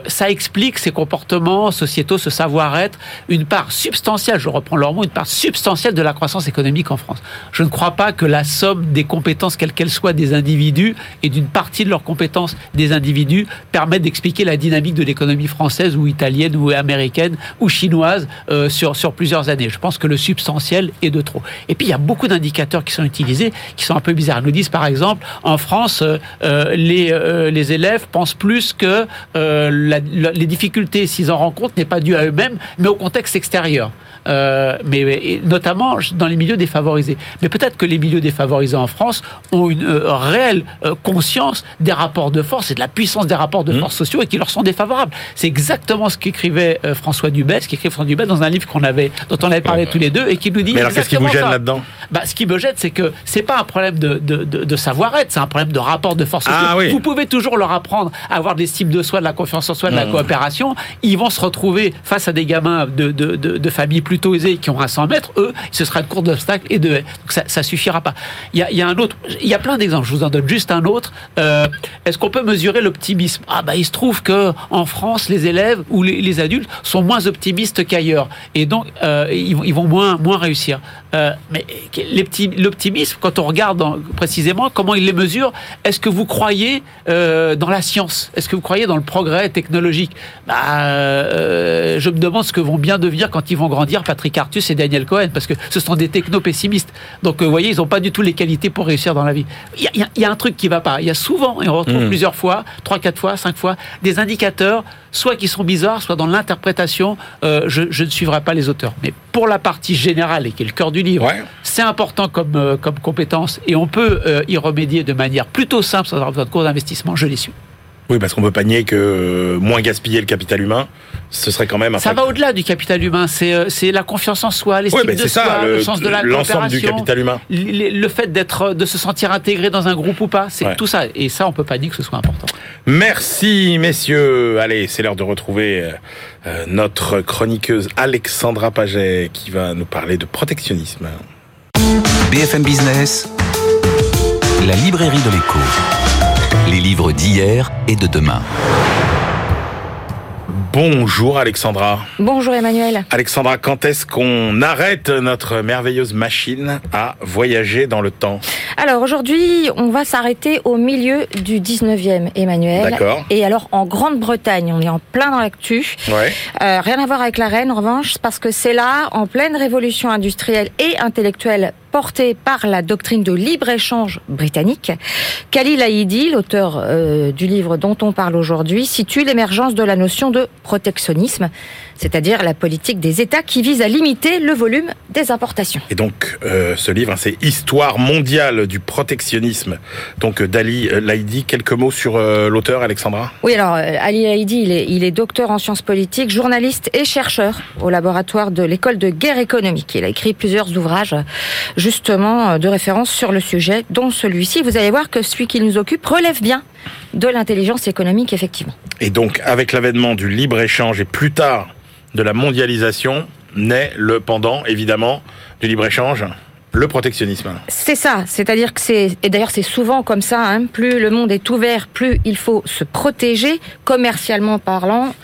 ça explique ces comportements sociétaux, ce savoir-être, une part substantielle, je reprends leur mot, une part substantielle de la croissance économique en France. Je ne crois pas que la somme des compétences, quelles qu'elles soient, des individus et d'une partie de leurs compétences des individus permettent d'expliquer la dynamique de l'économie française ou italienne ou américaine ou chinoise euh, sur, sur plusieurs années. Je pense que le substantiel est de trop. Et puis, il y a beaucoup d'indicateurs qui sont utilisés qui sont un peu bizarres. Ils nous disent, par exemple, en France, euh, euh, les, les élèves pensent plus que les difficultés, s'ils en rencontrent, n'est pas dû à eux-mêmes, mais au contexte extérieur. Mais, notamment dans les milieux défavorisés. Mais peut-être que les milieux défavorisés en France ont une euh, réelle euh, conscience des rapports de force et de la puissance des rapports de mmh. force sociaux et qui leur sont défavorables. C'est exactement ce qu'écrivait François Dubet, ce qu'écrit François Dubet dans un livre qu'on avait, dont on avait parlé tous les deux et qui nous dit. Mais alors qu'est-ce qui vous gêne là-dedans bah, Ce qui me gêne, c'est que c'est pas un problème de, de, de, savoir-être, c'est un problème de rapport de force. Ah, Vous pouvez toujours leur apprendre à avoir des styles de soi, de la confiance en soi, de la mmh. coopération. Ils vont se retrouver face à des gamins de, de, de familles plutôt aisés qui ont un 100 mètres, eux, ce sera de cours d'obstacles et de Donc ça, ça suffira pas. Il y a, il y a plein d'exemples. Je vous en donne juste un autre. Euh, Est-ce qu'on peut mesurer l'optimisme? Ah bah il se trouve que en France, les élèves ou les, adultes sont moins optimistes qu'ailleurs et donc euh, ils, vont moins réussir. Euh, mais l'optimisme, quand on regarde précisément comment ils les mesurent, est-ce que vous croyez euh, dans la science? Est-ce que vous croyez dans le progrès technologique? Bah, euh, Je me demande ce que vont bien devenir quand ils vont grandir Patrick Artus et Daniel Cohen, parce que ce sont des techno-pessimistes. Donc, vous voyez, ils n'ont pas du tout les qualités pour réussir dans la vie. Il y, a, un truc qui va pas. Il y a souvent, et on retrouve mmh. plusieurs fois, trois, quatre fois, cinq fois, des indicateurs, soit qui sont bizarres, soit dans l'interprétation, je, je ne suivrai pas les auteurs. Mais pour la partie générale, et qui est le cœur du livre, c'est important comme, euh, comme compétence et on peut euh, y remédier de manière plutôt simple sans avoir besoin de cours d'investissement, je les suis. Oui, parce qu'on peut pas nier que euh, moins gaspiller le capital humain, ce serait quand même un Ça va au-delà du capital humain, c'est c'est la confiance en soi, l'estime de soi, le, sens de la L'ensemble du capital humain. Le, fait d'être, de se sentir intégré dans un groupe ou pas, c'est tout ça. Et ça, on peut pas nier que ce soit important. Merci, messieurs. Allez, c'est l'heure de retrouver notre chroniqueuse Alexandra Paget qui va nous parler de protectionnisme. BFM Business, la librairie de l'écho. Les livres d'hier et de demain. Bonjour Alexandra. Bonjour Emmanuel. Alexandra, quand est-ce qu'on arrête notre merveilleuse machine à voyager dans le temps? Alors aujourd'hui, on va s'arrêter au milieu du 19e Emmanuel. D'accord. Et alors en Grande-Bretagne, on est en plein dans l'actu. Ouais. Euh, rien à voir avec la reine en revanche, parce que c'est là, en pleine révolution industrielle et intellectuelle porté par la doctrine de libre-échange britannique, Khalil Haïdi, l'auteur euh, du livre dont on parle aujourd'hui, situe l'émergence de la notion de protectionnisme, c'est-à-dire la politique des États qui vise à limiter le volume des importations. Et donc, euh, ce livre, hein, c'est Histoire mondiale du protectionnisme. Donc, euh, d'Ali Laïdi, quelques mots sur l'auteur, Alexandra? Oui, alors, Ali Laïdi, il est, il est docteur en sciences politiques, journaliste et chercheur au laboratoire de l'école de guerre économique. Il a écrit plusieurs ouvrages justement euh, de référence sur le sujet, dont celui-ci. Vous allez voir que celui qui nous occupe relève bien de l'intelligence économique, effectivement. Et donc, avec l'avènement du libre-échange et plus tard de la mondialisation, naît le pendant, évidemment, du libre-échange le protectionnisme. C'est ça, c'est-à-dire que c'est, et d'ailleurs c'est souvent comme ça, hein, plus le monde est ouvert, plus il faut se protéger, commercialement parlant,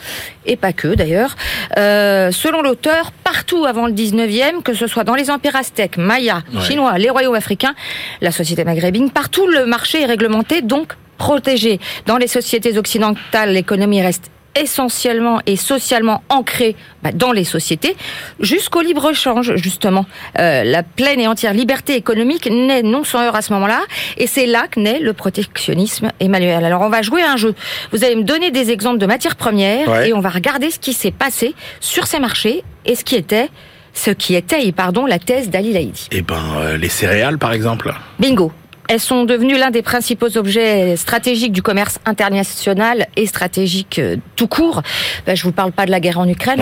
et pas que d'ailleurs. Euh, selon l'auteur, partout avant le 19e, que ce soit dans les empires aztèques, mayas, chinois, les royaumes africains, la société maghrébine, partout le marché est réglementé, donc protégé. Dans les sociétés occidentales, l'économie reste essentiellement et socialement ancré bah, dans les sociétés, jusqu'au libre-échange, justement. Euh, la pleine et entière liberté économique naît non sans heure à ce moment-là, et c'est là que naît le protectionnisme, Emmanuel. Alors on va jouer un jeu. Vous allez me donner des exemples de matières premières, et on va regarder ce qui s'est passé sur ces marchés, et ce qui était ce qui était, pardon, la thèse d'Ali Laïdi. Eh ben, euh, les céréales, par exemple. Bingo. Elles sont devenues l'un des principaux objets stratégiques du commerce international et stratégique euh, tout court. Ben, je vous parle pas de la guerre en Ukraine.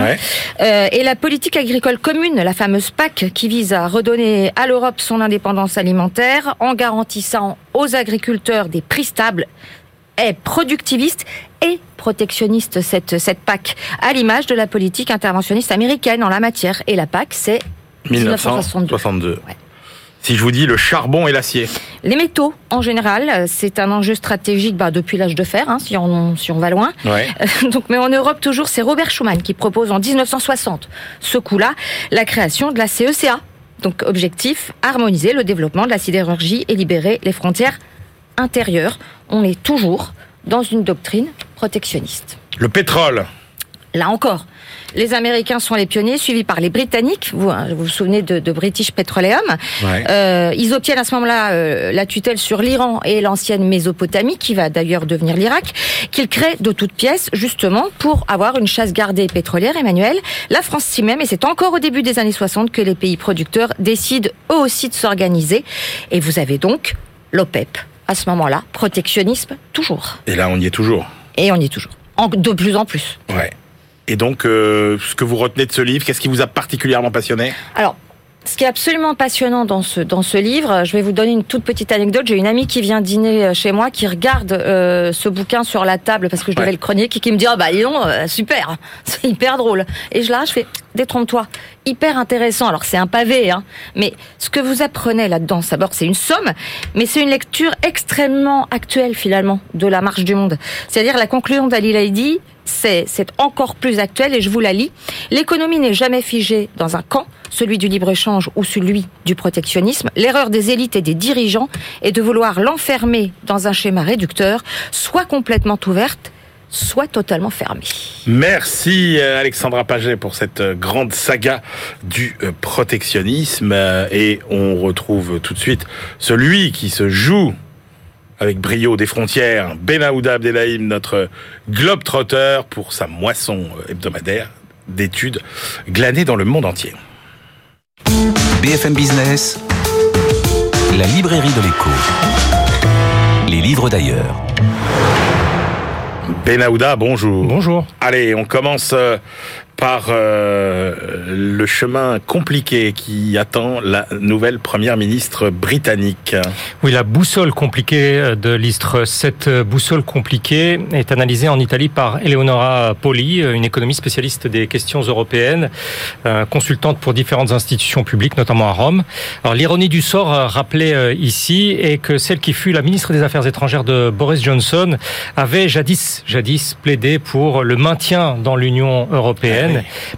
Euh, et la politique agricole commune, la fameuse PAC, qui vise à redonner à l'Europe son indépendance alimentaire en garantissant aux agriculteurs des prix stables, est productiviste et protectionniste cette, cette PAC, à l'image de la politique interventionniste américaine en la matière. Et la PAC, c'est 1962. Si je vous dis le charbon et l'acier Les métaux, en général, c'est un enjeu stratégique bah, depuis l'âge de fer, hein, si, on, si on va loin. Donc, mais en Europe, toujours, c'est Robert Schuman qui propose en 1960, ce coup-là, la création de la CECA, Donc objectif, harmoniser le développement de la sidérurgie et libérer les frontières intérieures. On est toujours dans une doctrine protectionniste. Le pétrole. Là encore, les Américains sont les pionniers, suivis par les Britanniques. Vous hein, vous, souvenez de, British Petroleum. Euh, ils obtiennent à ce moment-là euh, la tutelle sur l'Iran et l'ancienne Mésopotamie, qui va d'ailleurs devenir l'Irak, qu'ils créent de toutes pièces, justement, pour avoir une chasse gardée pétrolière, Emmanuel. La France s'y même, et c'est encore au début des années 60 que les pays producteurs décident eux aussi de s'organiser. Et vous avez donc l'OPEP. À ce moment-là, protectionnisme toujours. Et là, on y est toujours. Et on y est toujours. de plus en plus. Ouais. Et donc, euh, ce que vous retenez de ce livre, qu'est-ce qui vous a particulièrement passionné Alors, ce qui est absolument passionnant dans ce, dans ce livre, je vais vous donner une toute petite anecdote. J'ai une amie qui vient dîner euh, chez moi, qui regarde euh, ce bouquin sur la table parce que je devais le chronique, qui me dit ah bah dis donc, super, c'est hyper drôle. Et je là, je fais détrompe-toi, hyper intéressant. Alors c'est un pavé, hein, mais ce que vous apprenez là-dedans, d'abord c'est une somme, mais c'est une lecture extrêmement actuelle finalement de la marche du monde. C'est-à-dire la conclusion d'Ali Laïdi, c'est encore plus actuel et je vous la lis. L'économie n'est jamais figée dans un camp, celui du libre-échange ou celui du protectionnisme. L'erreur des élites et des dirigeants est de vouloir l'enfermer dans un schéma réducteur, soit complètement ouverte, soit totalement fermée. Merci euh, Alexandra Paget pour cette euh, grande saga du euh, protectionnisme et on retrouve tout de suite celui qui se joue avec brio des frontières, Benaouda Abdelhaim, notre globe-trotteur pour sa moisson hebdomadaire d'études glanées dans le monde entier. BFM Business, la librairie de l'écho, les livres d'ailleurs. Benaouda, bonjour. Bonjour. Allez, on commence euh, par euh, le chemin compliqué qui attend la nouvelle première ministre britannique. Oui, la boussole compliquée de l'Istre. Cette boussole compliquée est analysée en Italie par Eleonora Poli, une économiste spécialiste des questions européennes, euh, consultante pour différentes institutions publiques, notamment à Rome. Alors l'ironie du sort euh, rappelée ici est que celle qui fut la ministre des Affaires étrangères de Boris Johnson avait jadis, jadis plaidé pour le maintien dans l'Union européenne.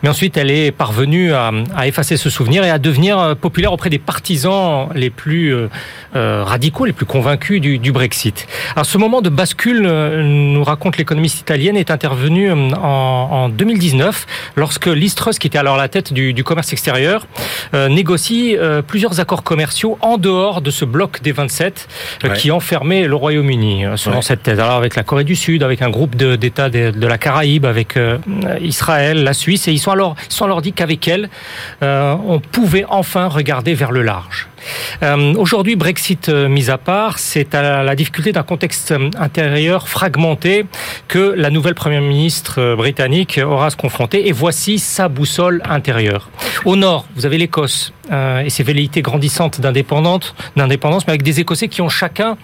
Mais ensuite, elle est parvenue à, effacer ce souvenir et à devenir euh, populaire auprès des partisans les plus euh, euh, radicaux, les plus convaincus du, Brexit. Alors, ce moment de bascule, nous raconte l'économiste italienne, est intervenu en, 2019 lorsque Liz qui était alors la tête du, commerce extérieur, négocie plusieurs accords commerciaux en dehors de ce bloc des 27 qui enfermait le Royaume-Uni, selon cette thèse. Alors, avec la Corée du Sud, avec un groupe d'États de, de, la Caraïbe, avec Israël, la Suisse et ils sont alors, dit qu'avec elle, euh, on pouvait enfin regarder vers le large. Euh, aujourd'hui, Brexit euh, mis à part, c'est à la difficulté d'un contexte intérieur fragmenté que la nouvelle première ministre britannique aura à se confronter. Et voici sa boussole intérieure. Au nord, vous avez l'Écosse et ses velléités grandissantes d'indépendance, mais avec des Écossais qui ont chacun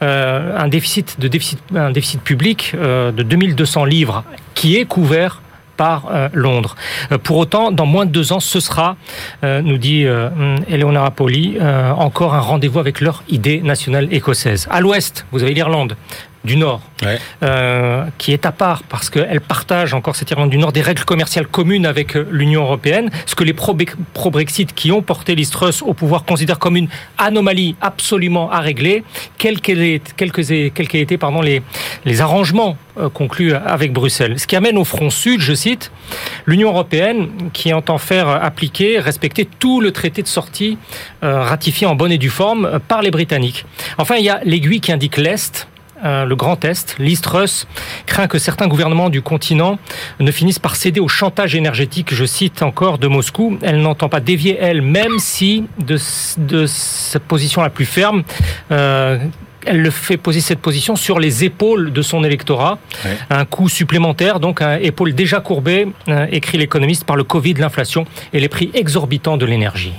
un déficit de déficit, un déficit public de 2200 livres qui est couvert par euh, Londres. Euh, pour autant, dans moins de deux ans, ce sera, euh, nous dit Eleonora Poli, encore un rendez-vous avec leur idée nationale écossaise. À l'ouest, vous avez l'Irlande, du Nord, euh, qui est à part parce qu'elle partage encore cette Irlande du Nord des règles commerciales communes avec euh, l'Union européenne, ce que les pro-Brexit qui ont porté l'Istrus au pouvoir considèrent comme une anomalie absolument à régler, quels qu'aient été pardon, les, les arrangements euh, conclus avec Bruxelles. Ce qui amène au front sud, je cite, l'Union européenne qui entend faire appliquer, respecter tout le traité de sortie ratifié en bonne et due forme par les Britanniques. Enfin, il y a l'aiguille qui indique l'Est, euh, le Grand Est, l'Istrus, craint que certains gouvernements du continent ne finissent par céder au chantage énergétique, je cite encore, de Moscou. Elle n'entend pas dévier, elle, même si de, de cette position la plus ferme, euh, elle le fait poser cette position sur les épaules de son électorat. Un coût supplémentaire, donc un épaule déjà courbée, euh, écrit l'économiste, par le Covid, l'inflation et les prix exorbitants de l'énergie.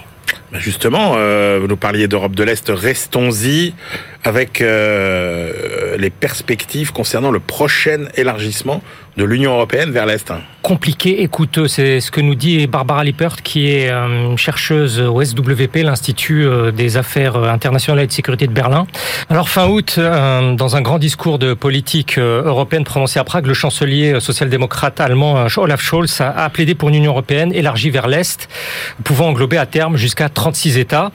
Ben justement, euh, vous nous parliez d'Europe de l'Est, restons-y avec euh, les perspectives concernant le prochain élargissement de l'Union européenne vers l'Est. Compliqué et coûteux, c'est ce que nous dit Barbara Lippert, qui est euh, chercheuse au SWP, l'Institut euh, des affaires internationales et de sécurité de Berlin. Alors fin août, euh, dans un grand discours de politique européenne prononcé à Prague, le chancelier social-démocrate allemand Olaf Scholz a plaidé pour une Union européenne élargie vers l'Est, pouvant englober à terme jusqu'à 36 États.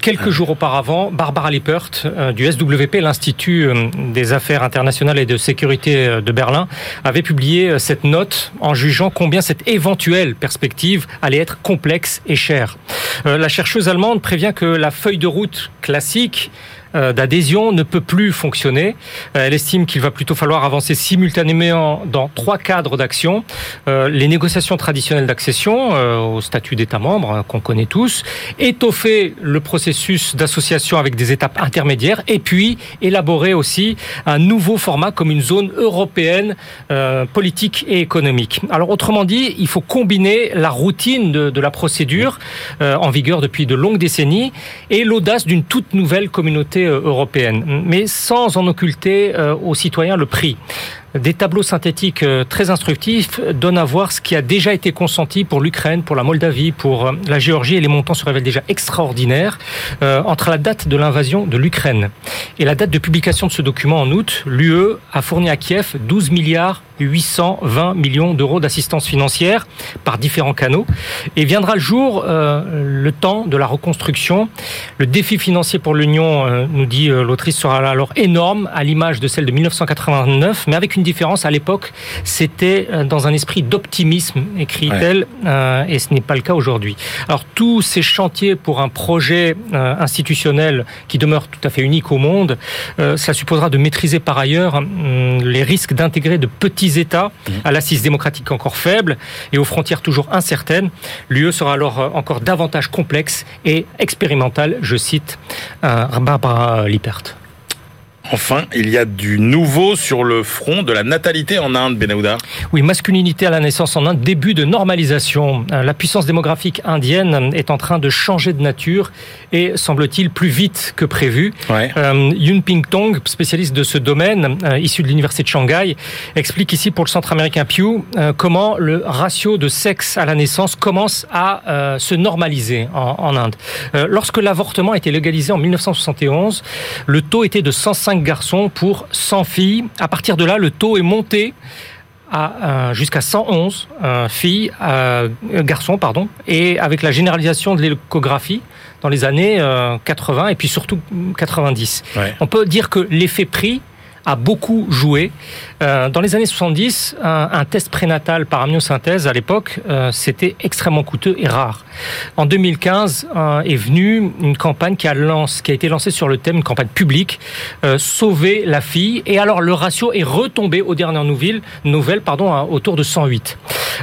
Quelques jours auparavant, Barbara Lippert du SWP, l'Institut des affaires internationales et de sécurité de Berlin, avait publié publié cette note en jugeant combien cette éventuelle perspective allait être complexe et chère. Euh, la chercheuse allemande prévient que la feuille de route classique euh, d'adhésion ne peut plus fonctionner. Euh, elle estime qu'il va plutôt falloir avancer simultanément dans trois cadres d'action. Euh, les négociations traditionnelles d'accession au statut d'État membre, hein, qu'on connaît tous, étoffer le processus d'association avec des étapes intermédiaires, et puis élaborer aussi un nouveau format comme une zone européenne politique et économique. Alors autrement dit, il faut combiner la routine de la procédure en vigueur depuis de longues décennies et l'audace d'une toute nouvelle communauté euh, européenne, mais sans en occulter euh, aux citoyens le prix. Des tableaux synthétiques euh, très instructifs donnent à voir ce qui a déjà été consenti pour l'Ukraine, pour la Moldavie, pour la Géorgie, et les montants se révèlent déjà extraordinaires. entre la date de l'invasion de l'Ukraine et la date de publication de ce document en août, l'UE a fourni à Kiev 12 milliards 820 millions d'euros d'assistance financière par différents canaux. Et viendra le jour, euh, le temps de la reconstruction. Le défi financier pour l'Union, euh, nous dit euh, l'autrice, sera alors énorme, à l'image de celle de 1989, mais avec une différence. À l'époque, c'était dans un esprit d'optimisme, écrit-elle, et ce n'est pas le cas aujourd'hui. Alors tous ces chantiers pour un projet institutionnel qui demeure tout à fait unique au monde, ça supposera de maîtriser par ailleurs les risques d'intégrer de petits États à l'assise démocratique encore faible et aux frontières toujours incertaines. L'UE sera alors euh, encore davantage complexe et expérimentale, je cite euh, Barbara Lippert. Enfin, il y a du nouveau sur le front de la natalité en Inde, Benahouda. Oui, masculinité à la naissance en Inde, début de normalisation. Euh, la puissance démographique indienne est en train de changer de nature et semble-t-il plus vite que prévu. Ouais. Euh, Yun Ping Tong, spécialiste de ce domaine, euh, issu de l'université de Shanghai, explique ici pour le centre américain Pew comment le ratio de sexe à la naissance commence à se normaliser en, en Inde. lorsque l'avortement a été légalisé en 1971, le taux était de 105 garçons pour 100 filles. À partir de là, le taux est monté à euh, jusqu'à 111 euh, filles, euh, garçons, pardon, et avec la généralisation de l'échographie dans les années 80 et puis surtout 90. On peut dire que l'effet prix a beaucoup joué. Euh, dans les années 70, un, test prénatal par amniosynthèse à l'époque, euh, c'était extrêmement coûteux et rare. En 2015 euh, est venue une campagne qui a, lance, qui a été lancée sur le thème, une campagne publique, sauver la fille. Et alors le ratio est retombé aux dernières nouvelles, nouvelles pardon, autour de 108.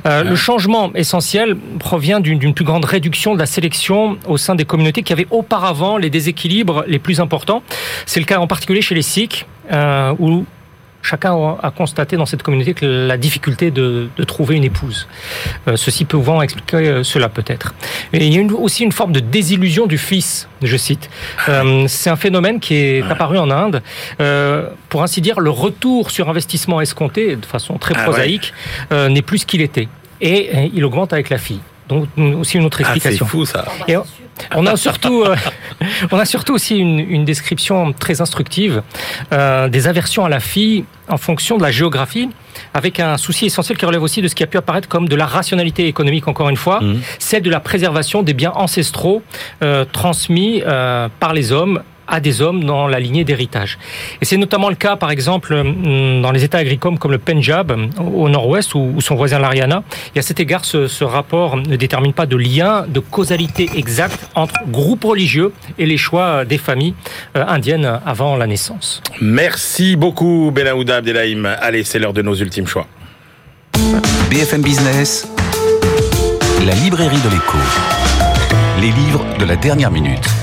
Le changement essentiel provient d'une plus grande réduction de la sélection au sein des communautés qui avaient auparavant les déséquilibres les plus importants. C'est le cas en particulier chez les Sikhs, euh, où chacun a constaté dans cette communauté que la difficulté de, de trouver une épouse. Euh, ceci pouvant expliquer euh, cela peut-être. Et il y a une, aussi une forme de désillusion du fils, je cite. Euh, c'est un phénomène qui est apparu en Inde. Euh, pour ainsi dire, le retour sur investissement escompté, de façon très ah prosaïque, n'est plus ce qu'il était. Et il augmente avec la fille. Donc aussi une autre ah, explication. c'est fou ça. On a surtout, euh, on a surtout aussi une, description très instructive euh, des aversions à la fille en fonction de la géographie, avec un souci essentiel qui relève aussi de ce qui a pu apparaître comme de la rationalité économique, encore une fois, mmh. celle de la préservation des biens ancestraux euh, transmis par les hommes à des hommes dans la lignée d'héritage. Et c'est notamment le cas, par exemple, hum, dans les États agricoles comme le Punjab, au nord-ouest, ou son voisin l'Ariana. Et à cet égard, ce, rapport ne détermine pas de lien, de causalité exacte entre groupes religieux et les choix des familles euh, indiennes avant la naissance. Merci beaucoup, Benaouda Abdelhaim. Allez, c'est l'heure de nos ultimes choix. BFM Business, la librairie de l'écho. Les livres de la dernière minute.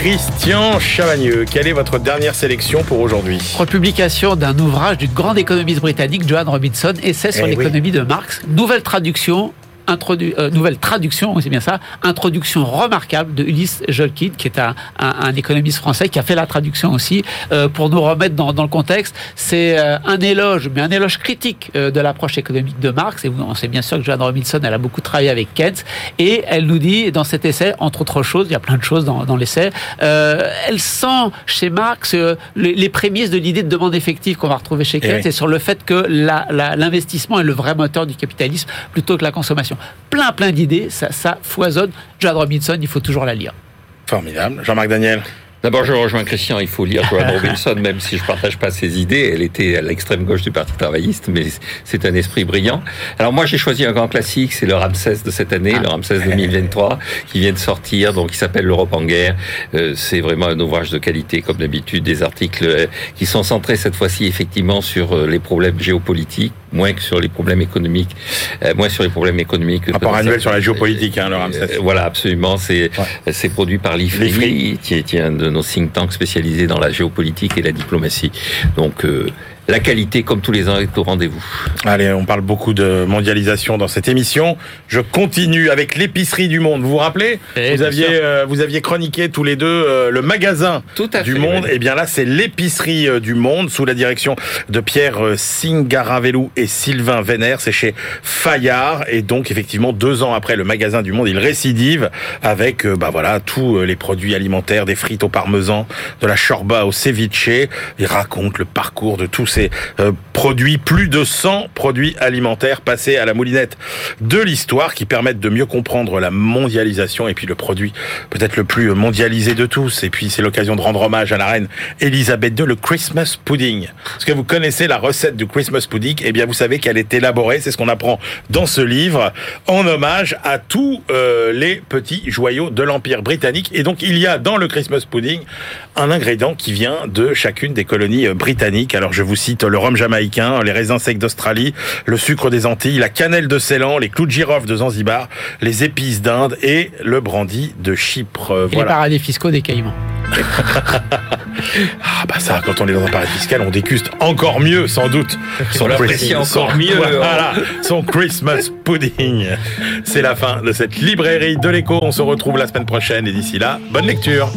Christian Chavagneux, quelle est votre dernière sélection pour aujourd'hui? Republication d'un ouvrage d'une grande économiste britannique, Joanne Robinson, Essai sur eh l'économie de Marx. Nouvelle traduction, nouvelle traduction, c'est bien ça, introduction remarquable de Ulysse Jolkid, qui est un, un, économiste français qui a fait la traduction aussi pour nous remettre dans, dans le contexte. C'est un éloge, mais un éloge critique de l'approche économique de Marx. Et on sait bien sûr que Joanne Robinson, elle a beaucoup travaillé avec Keynes, et elle nous dit dans cet essai, entre autres choses, il y a plein de choses dans, dans l'essai, elle sent chez Marx les, les prémices de l'idée de demande effective qu'on va retrouver chez Keynes, et sur le fait que l'investissement est le vrai moteur du capitalisme plutôt que la consommation. Plein, plein d'idées, ça, ça foisonne. Joan Robinson, il faut toujours la lire. Formidable. Jean-Marc Daniel D'abord, je rejoins Christian, il faut lire Joanne Robinson, même si je partage pas ses idées. Elle était à l'extrême gauche du Parti travailliste, mais c'est un esprit brillant. Alors moi, j'ai choisi un grand classique, c'est le Ramsès de cette année, le Ramsès 2023, qui vient de sortir, donc qui s'appelle L'Europe en guerre. Euh, c'est vraiment un ouvrage de qualité, comme d'habitude, des articles euh, qui sont centrés cette fois-ci effectivement sur euh, les problèmes géopolitiques, moins que sur les problèmes économiques, moins sur les problèmes économiques. Rapport annuel sur la géopolitique, hein, le Ramsès. voilà, absolument. C'est c'est produit par l'IFRI, qui est un de nos think tanks spécialisés dans la géopolitique et la diplomatie. Donc euh, la qualité, comme tous les ans, est au rendez-vous. Allez, on parle beaucoup de mondialisation dans cette émission. Je continue avec l'épicerie du monde. Vous vous rappelez eh, vous, aviez, euh, vous aviez chroniqué tous les deux euh, le magasin du monde. Et eh bien là, c'est l'épicerie euh, du monde sous la direction de Pierre Singaravelou et Sylvain Vénère. C'est chez Fayard. Et donc, effectivement, deux ans après le magasin du monde, il récidive avec bah voilà tous les produits alimentaires, des frites au parmesan, de la chorba au ceviche. Il raconte le parcours de tous ces euh, produits, plus de 100 produits alimentaires passés à la moulinette de l'histoire qui permettent de mieux comprendre la mondialisation et puis le produit peut-être le plus mondialisé de tous. Et puis c'est l'occasion de rendre hommage à la reine Elisabeth II, le Christmas pudding. Est-ce que vous connaissez la recette du Christmas pudding Eh bien vous savez qu'elle est élaborée, c'est ce qu'on apprend dans ce livre, en hommage à tous euh, les petits joyaux de l'Empire britannique. Et donc il y a dans le Christmas pudding un ingrédient qui vient de chacune des colonies euh, britanniques. Alors je vous cite le rhum jamaïcain, les raisins secs d'Australie, le sucre des Antilles, la cannelle de Ceylan, les clous de girofle de Zanzibar, les épices d'Inde et le brandy de Chypre. Et les paradis fiscaux des Caïmans. ah bah ça, quand on est dans un paradis fiscal, on déguste encore mieux, sans doute. Son l'apprécie encore mieux. Voilà, son Christmas pudding. C'est la fin de cette librairie de l'écho. On se retrouve la semaine prochaine et d'ici là, bonne lecture.